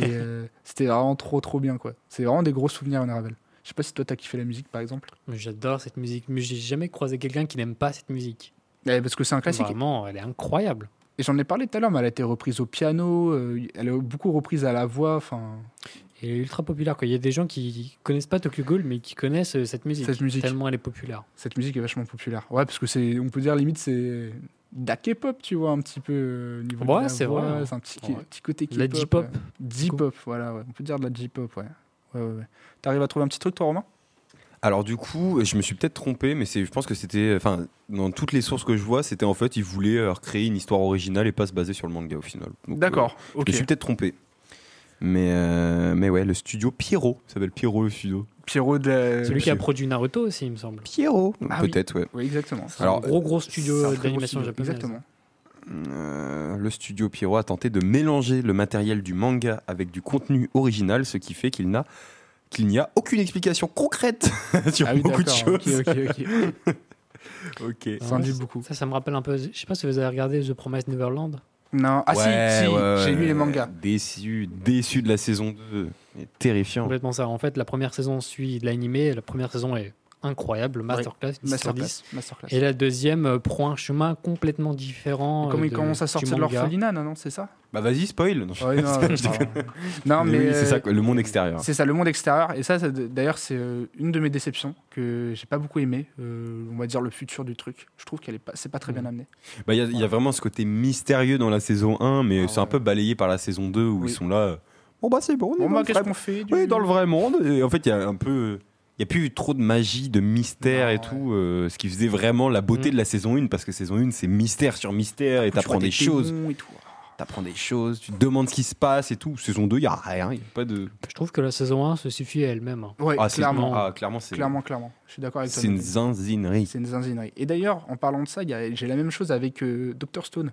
[SPEAKER 5] euh, c'était vraiment trop, trop bien quoi. C'est vraiment des gros souvenirs, une Ravel. Je sais pas si toi, t'as kiffé la musique par exemple.
[SPEAKER 6] J'adore cette musique. Mais j'ai jamais croisé quelqu'un qui n'aime pas cette musique.
[SPEAKER 5] Eh, parce que c'est un classique.
[SPEAKER 6] Vraiment, elle est incroyable.
[SPEAKER 5] Et j'en ai parlé tout à l'heure, mais elle a été reprise au piano, euh, elle est beaucoup reprise à la voix. Enfin,
[SPEAKER 6] Elle est ultra populaire. quoi. Il y a des gens qui connaissent pas Tokyo Ghoul, mais qui connaissent euh, cette musique.
[SPEAKER 5] Cette musique.
[SPEAKER 6] Tellement elle est populaire.
[SPEAKER 5] cette musique est vachement populaire. Ouais, parce que c'est, on peut dire limite c'est de la K-pop, tu vois, un petit peu euh, de la
[SPEAKER 6] c'est
[SPEAKER 5] voix,
[SPEAKER 6] vrai,
[SPEAKER 5] c'est un petit,
[SPEAKER 6] Ouais.
[SPEAKER 5] petit côté K-pop.
[SPEAKER 6] La J-pop,
[SPEAKER 5] ouais. J-pop, voilà, ouais. on peut dire de la J-pop, ouais. Ouais, ouais, ouais. T'arrives à trouver un petit truc, toi, Romain?
[SPEAKER 2] Alors du coup, je me suis peut-être trompé, mais c'est, je pense que c'était, enfin, dans toutes les sources que je vois, c'était en fait, ils voulaient euh, recréer une histoire originale et pas se baser sur le manga au final. Donc,
[SPEAKER 5] D'accord,
[SPEAKER 2] euh,
[SPEAKER 5] ok.
[SPEAKER 2] Je me suis peut-être trompé. Mais, euh, mais ouais, le studio Pierrot, ça s'appelle Pierrot le studio.
[SPEAKER 5] Pierrot de la...
[SPEAKER 6] Celui qui a produit Naruto aussi, il me semble.
[SPEAKER 2] Pierrot
[SPEAKER 5] Ah oui.
[SPEAKER 2] Peut-être, ouais.
[SPEAKER 5] Oui, exactement.
[SPEAKER 6] C'est
[SPEAKER 2] Alors,
[SPEAKER 6] un gros gros studio euh, d'animation japonaise.
[SPEAKER 5] Exactement.
[SPEAKER 2] Euh, le studio Pierrot a tenté de mélanger le matériel du manga avec du contenu original, ce qui fait qu'il n'a qu'il n'y a aucune explication concrète sur
[SPEAKER 5] Ah oui,
[SPEAKER 2] beaucoup de choses.
[SPEAKER 5] Ok, ok, ok.
[SPEAKER 2] Ok.
[SPEAKER 5] Ça en dit beaucoup.
[SPEAKER 6] Ça, ça me rappelle un peu. Je sais pas si vous avez regardé The Promised Neverland.
[SPEAKER 5] Non, ah
[SPEAKER 2] Ouais,
[SPEAKER 5] si, si,
[SPEAKER 2] ouais,
[SPEAKER 5] j'ai lu les mangas.
[SPEAKER 2] Déçu, déçu de la saison 2. Mais Terrifiant.
[SPEAKER 6] Complètement ça. En fait, la première saison suit de l'animé. La première saison est incroyable, masterclass, 10 sur
[SPEAKER 5] Masterclass.
[SPEAKER 6] 10.
[SPEAKER 5] Masterclass.
[SPEAKER 6] Et la deuxième euh, prend un chemin complètement différent.
[SPEAKER 5] Comme
[SPEAKER 6] euh,
[SPEAKER 5] ils commencent à sortir de l'orphelinat, non, non, c'est ça?
[SPEAKER 2] Bah vas-y, spoil. Non,
[SPEAKER 5] Ouais, non,
[SPEAKER 2] je
[SPEAKER 5] non, mais,
[SPEAKER 2] oui, c'est ça, le monde extérieur.
[SPEAKER 5] C'est ça, le monde extérieur. Et ça, ça, d'ailleurs, c'est euh, une de mes déceptions que j'ai pas beaucoup aimé. Euh, on va dire le futur du truc. Je trouve qu'elle est pas, c'est pas très bien amené.
[SPEAKER 2] Bah, Il y, a- il y a vraiment ce côté mystérieux dans la saison 1, mais
[SPEAKER 5] Ah
[SPEAKER 2] c'est un peu balayé par la saison 2 où
[SPEAKER 5] Oui.
[SPEAKER 2] ils sont là. Bon bah c'est bon, on est
[SPEAKER 5] Bon, bah, qu'est-ce qu'on fait du-
[SPEAKER 2] oui, dans le vrai monde. Et en fait, il y a un peu. Il n'y a plus trop de magie, de mystère
[SPEAKER 5] Non,
[SPEAKER 2] et
[SPEAKER 5] ouais.
[SPEAKER 2] tout, euh, ce qui faisait vraiment la beauté
[SPEAKER 6] Mm.
[SPEAKER 2] de la saison 1, parce que saison 1, c'est mystère sur mystère, et t'apprends des choses.
[SPEAKER 5] Et tout.
[SPEAKER 2] T'apprends des choses, tu te demandes ce qui se passe et tout. Saison 2, il n'y a rien, il a pas de.
[SPEAKER 6] Je trouve que la saison 1 se suffit à elle-même. hein.
[SPEAKER 5] Ouais,
[SPEAKER 2] Ah, c'est-
[SPEAKER 5] clairement.
[SPEAKER 2] ah, clairement, c'est.
[SPEAKER 5] Clairement, clairement. Je suis d'accord avec toi.
[SPEAKER 2] C'est une zinzinerie.
[SPEAKER 5] C'est une zinzinerie. Et d'ailleurs, en parlant de ça, j'ai la même chose avec euh, Dr Stone.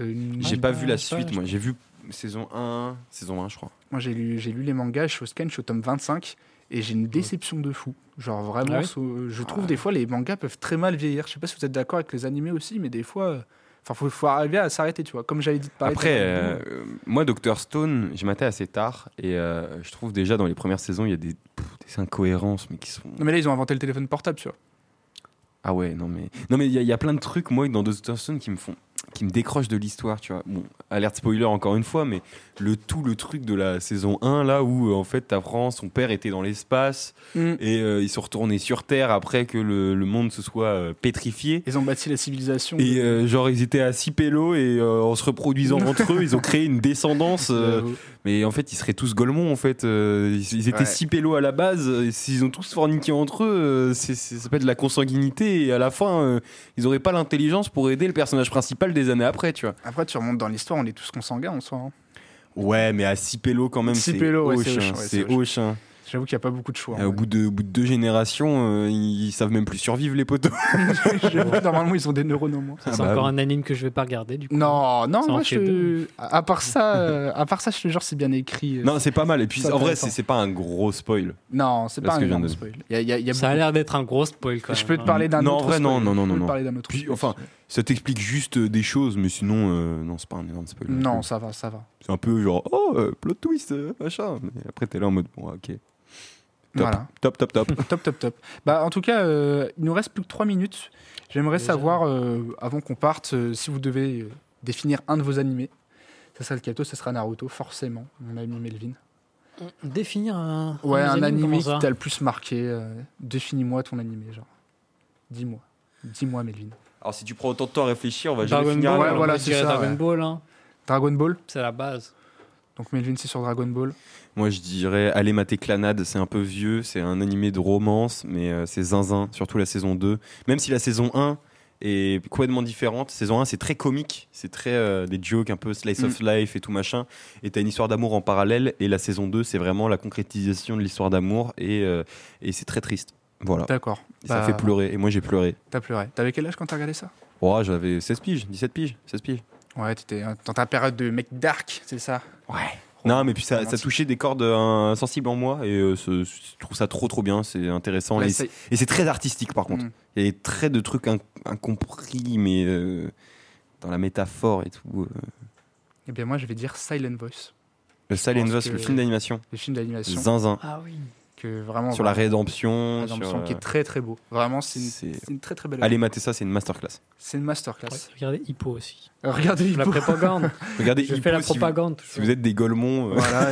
[SPEAKER 5] Euh,
[SPEAKER 2] J'ai
[SPEAKER 6] Ah,
[SPEAKER 2] pas
[SPEAKER 6] bah,
[SPEAKER 2] vu la suite, moi. J'ai vu saison 1, saison 1, je crois.
[SPEAKER 5] Moi, j'ai lu, j'ai lu les mangas, je suis au scan, je suis au tome 25, et j'ai une déception de fou. Genre, vraiment,
[SPEAKER 6] Ah oui
[SPEAKER 5] so- je trouve
[SPEAKER 2] Ah.
[SPEAKER 5] des fois les mangas peuvent très mal vieillir. Je sais pas si vous êtes d'accord avec les animés aussi, mais des fois, euh, enfin, faut, faut arriver à s'arrêter, tu vois. Comme j'avais dit de parler.
[SPEAKER 2] Après, euh, moi, Dr Stone, je matais assez tard et euh, je trouve déjà dans les premières saisons, il y a des, pff, des incohérences, mais qui sont.
[SPEAKER 5] Non, mais là, ils ont inventé le téléphone portable, tu vois.
[SPEAKER 2] Ah ouais, non mais non mais il y, a- il y a plein de trucs moi dans Dr Stone qui me font, qui me décrochent de l'histoire, tu vois. Bon, alerte spoiler encore une fois, mais le tout le truc de la saison 1 là où euh, en fait t'apprends son père était dans l'espace et euh, ils sont retournés sur Terre après que le, le monde se soit euh, pétrifié.
[SPEAKER 5] Ils ont bâti la civilisation.
[SPEAKER 2] Et euh, genre ils étaient à six pélos et en se reproduisant entre eux, ils ont créé une descendance. mais en fait, ils seraient tous Golemont en fait. Ils, ils étaient
[SPEAKER 5] Ouais.
[SPEAKER 2] six pélos à la base. et S'ils ont tous forniqué entre eux, c'est, ça s'appelle de la consanguinité. Et à la fin, ils auraient pas l'intelligence pour aider le personnage principal des années après, tu vois.
[SPEAKER 5] Après, tu remontes dans l'histoire, on est tous consanguins en soi. hein.
[SPEAKER 2] Ouais, mais à six pélos quand même,
[SPEAKER 5] Six
[SPEAKER 2] c'est
[SPEAKER 5] pélos, ouais,
[SPEAKER 2] hoche,
[SPEAKER 5] c'est
[SPEAKER 2] hein,
[SPEAKER 5] ouais,
[SPEAKER 2] c'est
[SPEAKER 5] c'est
[SPEAKER 2] hein.
[SPEAKER 5] J'avoue qu'il n'y a pas beaucoup de choix.
[SPEAKER 2] Euh, au, bout de, au bout de deux générations, euh, ils, ils savent même plus survivre, les poteaux.
[SPEAKER 5] Normalement, ils ont des neurones au moins.
[SPEAKER 2] Ah
[SPEAKER 6] c'est
[SPEAKER 2] bah
[SPEAKER 6] encore
[SPEAKER 2] oui.
[SPEAKER 6] un anime que je vais pas regarder du coup.
[SPEAKER 5] Non, non, moi, je... à part ça, euh, à part ça, je te jure, c'est bien écrit.
[SPEAKER 2] non, c'est pas mal. Et puis, en vrai, c'est c'est pas un gros spoil.
[SPEAKER 5] Non, c'est pas un
[SPEAKER 2] de-
[SPEAKER 5] spoil. Il y a, il y a- il y a
[SPEAKER 6] Ça a l'air d'être un gros spoil quand même.
[SPEAKER 5] Je peux te parler d'un
[SPEAKER 2] Non, en
[SPEAKER 5] autre
[SPEAKER 2] vrai, non,
[SPEAKER 5] spoil.
[SPEAKER 2] non, non,
[SPEAKER 5] Je peux
[SPEAKER 2] non,
[SPEAKER 5] te
[SPEAKER 2] non.
[SPEAKER 5] autre
[SPEAKER 2] Puis, enfin, Ça t'explique juste euh, des choses, mais sinon, euh, non, c'est pas un énorme spoil.
[SPEAKER 5] Non, ça va, ça va.
[SPEAKER 2] C'est un peu genre, oh, euh, plot twist, euh, machin. Mais après, t'es là en mode, bon, ok. Top,
[SPEAKER 5] Voilà.
[SPEAKER 2] top, top, top.
[SPEAKER 5] top, top, top. Bah, en tout cas, euh, il nous reste plus que 3 minutes. J'aimerais
[SPEAKER 6] Déjà.
[SPEAKER 5] savoir, euh, avant qu'on parte, euh, si vous devez euh, définir un de vos animés. Ça serait lequel Ça sera Naruto, forcément, mon ami Melvin.
[SPEAKER 6] Définir un.
[SPEAKER 5] Ouais, un
[SPEAKER 6] anime,
[SPEAKER 5] animé qui t'a le plus marqué. euh, Définis-moi ton animé, genre. Dis-moi. Dis-moi, Melvin.
[SPEAKER 2] Alors, si tu prends autant de temps à réfléchir, on va
[SPEAKER 6] Dragon
[SPEAKER 2] jamais finir.
[SPEAKER 6] Ball,
[SPEAKER 5] Ouais,
[SPEAKER 2] alors.
[SPEAKER 5] voilà, c'est ça,
[SPEAKER 6] Dragon
[SPEAKER 5] ouais.
[SPEAKER 6] Ball, hein.
[SPEAKER 5] Dragon Ball
[SPEAKER 6] c'est la base.
[SPEAKER 5] Donc Melvin, c'est sur Dragon Ball.
[SPEAKER 2] Moi, je dirais Allez mater Clanade, c'est un peu vieux, c'est un animé de romance, mais euh, c'est zinzin, surtout la saison 2. Même si la saison 1 est complètement différente, saison 1 c'est très comique, c'est très euh, des jokes, un peu slice of life et tout machin, et t'as une histoire d'amour en parallèle, et la saison 2 c'est vraiment la concrétisation de l'histoire d'amour, et, euh, et c'est très triste. Voilà.
[SPEAKER 5] D'accord.
[SPEAKER 2] Et ça
[SPEAKER 5] Bah,
[SPEAKER 2] fait pleurer, et moi j'ai pleuré.
[SPEAKER 5] T'as pleuré. T'avais quel âge quand t'as regardé ça?
[SPEAKER 2] Oh, j'avais 16 piges, 17 piges, 16 piges.
[SPEAKER 5] Ouais, t'étais dans ta période de mec dark, c'est ça?
[SPEAKER 2] Ouais. Non, mais puis ça, touchait des cordes euh, sensibles en moi, et euh, ce- je trouve ça trop trop bien, c'est intéressant.
[SPEAKER 5] Ouais,
[SPEAKER 2] et
[SPEAKER 5] c'est-
[SPEAKER 2] très artistique par contre.
[SPEAKER 5] Mm.
[SPEAKER 2] Il y a des traits de trucs in- incompris, mais euh, dans la métaphore et tout. euh.
[SPEAKER 5] Eh bien, moi, je vais dire Silent Voice,
[SPEAKER 2] Le Silent Voice, le film d'animation.
[SPEAKER 5] le film d'animation.
[SPEAKER 2] Zinzin.
[SPEAKER 6] Ah oui.
[SPEAKER 5] Que vraiment.
[SPEAKER 2] Sur la rédemption.
[SPEAKER 5] Rédemption,
[SPEAKER 2] sur,
[SPEAKER 5] qui est
[SPEAKER 2] euh,
[SPEAKER 5] très très beau. Vraiment, c'est une, une très très belle.
[SPEAKER 2] Allez mater ça, c'est une masterclass.
[SPEAKER 5] C'est une masterclass.
[SPEAKER 6] Ouais, regardez Hippo aussi.
[SPEAKER 5] Euh, Regardez
[SPEAKER 6] La
[SPEAKER 5] Hippo.
[SPEAKER 6] propagande.
[SPEAKER 2] Regardez,
[SPEAKER 6] Je
[SPEAKER 2] Hippo,
[SPEAKER 6] fais la
[SPEAKER 2] si vous-
[SPEAKER 6] propagande.
[SPEAKER 2] Si vous êtes des golemons euh,
[SPEAKER 5] Voilà.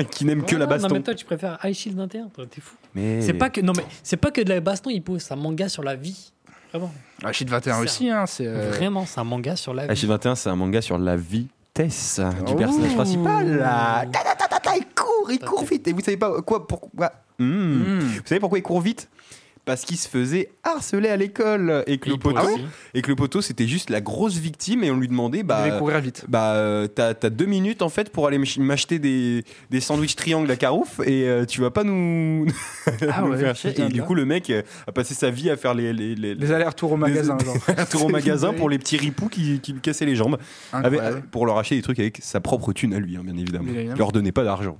[SPEAKER 5] et-
[SPEAKER 2] qui n'aiment que la
[SPEAKER 6] Non,
[SPEAKER 2] baston.
[SPEAKER 6] mais toi, tu préfères High Shield 21, toi, t'es fou.
[SPEAKER 2] Mais
[SPEAKER 6] C'est pas que non mais c'est pas que de la baston, Hippo, c'est un manga sur la vie. Vraiment.
[SPEAKER 5] Ah, Shit 21
[SPEAKER 6] Ça.
[SPEAKER 5] aussi, hein. C'est. euh,
[SPEAKER 6] Vraiment, c'est un manga sur la vie.
[SPEAKER 2] H21, c'est un manga sur la vitesse du
[SPEAKER 5] Oh.
[SPEAKER 2] personnage principal. là. Ta, ta, ta, ta, ta, il court, il court vite. Et vous savez pas quoi pourquoi Hmm.
[SPEAKER 5] hmm.
[SPEAKER 2] Vous savez pourquoi il court vite? Parce qu'il se faisait harceler à l'école et que le poteau, et que le poteau c'était juste la grosse victime et on lui demandait bah
[SPEAKER 5] courir vite.
[SPEAKER 2] bah euh, t'as t'as deux minutes en fait pour aller m'ach- m'acheter des, des sandwichs triangles à Carouf et euh, tu vas pas nous,
[SPEAKER 5] Ah
[SPEAKER 2] nous
[SPEAKER 5] ouais,
[SPEAKER 2] faire chier.
[SPEAKER 5] putain,
[SPEAKER 2] et du
[SPEAKER 5] là.
[SPEAKER 2] coup le mec euh, a passé sa vie à faire les les, les,
[SPEAKER 5] Les allers-retours au magasin, genre.
[SPEAKER 2] un tour au magasin pour les petits ripoux qui, qui lui cassaient les jambes avec- pour leur acheter des trucs avec sa propre thune à lui hein, bien évidemment. Il leur donnait pas d'argent.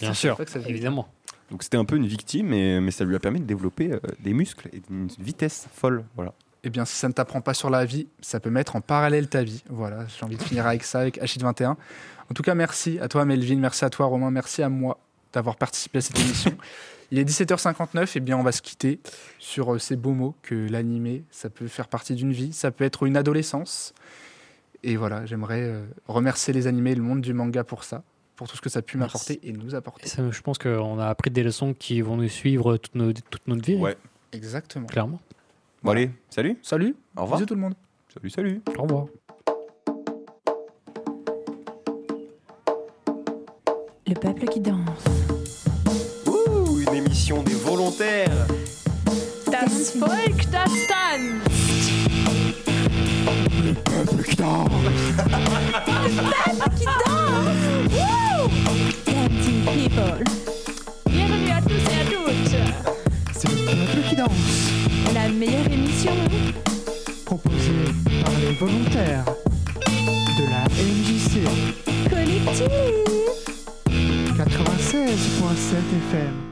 [SPEAKER 6] Bien sûr, évidemment.
[SPEAKER 2] Donc c'était un peu une victime mais, mais ça lui a permis de développer euh, des muscles et une vitesse folle. Voilà.
[SPEAKER 5] Eh bien, si ça ne t'apprend pas sur la vie, ça peut mettre en parallèle ta vie. Voilà, j'ai envie de finir avec ça, avec Hachid 21. En tout cas, merci à toi, Melvin, merci à toi, Romain, merci à moi d'avoir participé à cette émission. Il est 17h59, et bien on va se quitter sur euh, ces beaux mots que l'animé, ça peut faire partie d'une vie, ça peut être une adolescence. Et voilà, j'aimerais euh, remercier les animés et le monde du manga pour ça, pour tout ce que ça a pu m'apporter et nous
[SPEAKER 6] Et
[SPEAKER 5] apporter.
[SPEAKER 6] ça, je pense qu'on a appris des leçons qui vont nous suivre toute, nos- toute notre vie,
[SPEAKER 2] Ouais.
[SPEAKER 5] Exactement.
[SPEAKER 6] clairement.
[SPEAKER 2] Bon allez, salut.
[SPEAKER 5] Salut,
[SPEAKER 2] Au revoir.
[SPEAKER 5] bisous tout le monde.
[SPEAKER 2] Salut, salut.
[SPEAKER 6] Au revoir.
[SPEAKER 1] Le peuple qui danse.
[SPEAKER 2] Ouh, une émission des volontaires.
[SPEAKER 3] Das Volk, das tanzt.
[SPEAKER 1] Dancing people.
[SPEAKER 3] Bienvenue à tous et à toutes.
[SPEAKER 4] C'est le peuple qui danse,
[SPEAKER 1] La meilleure émission.
[SPEAKER 4] proposé par les volontaires de la MJC
[SPEAKER 1] Collective.
[SPEAKER 4] 96.7 FM.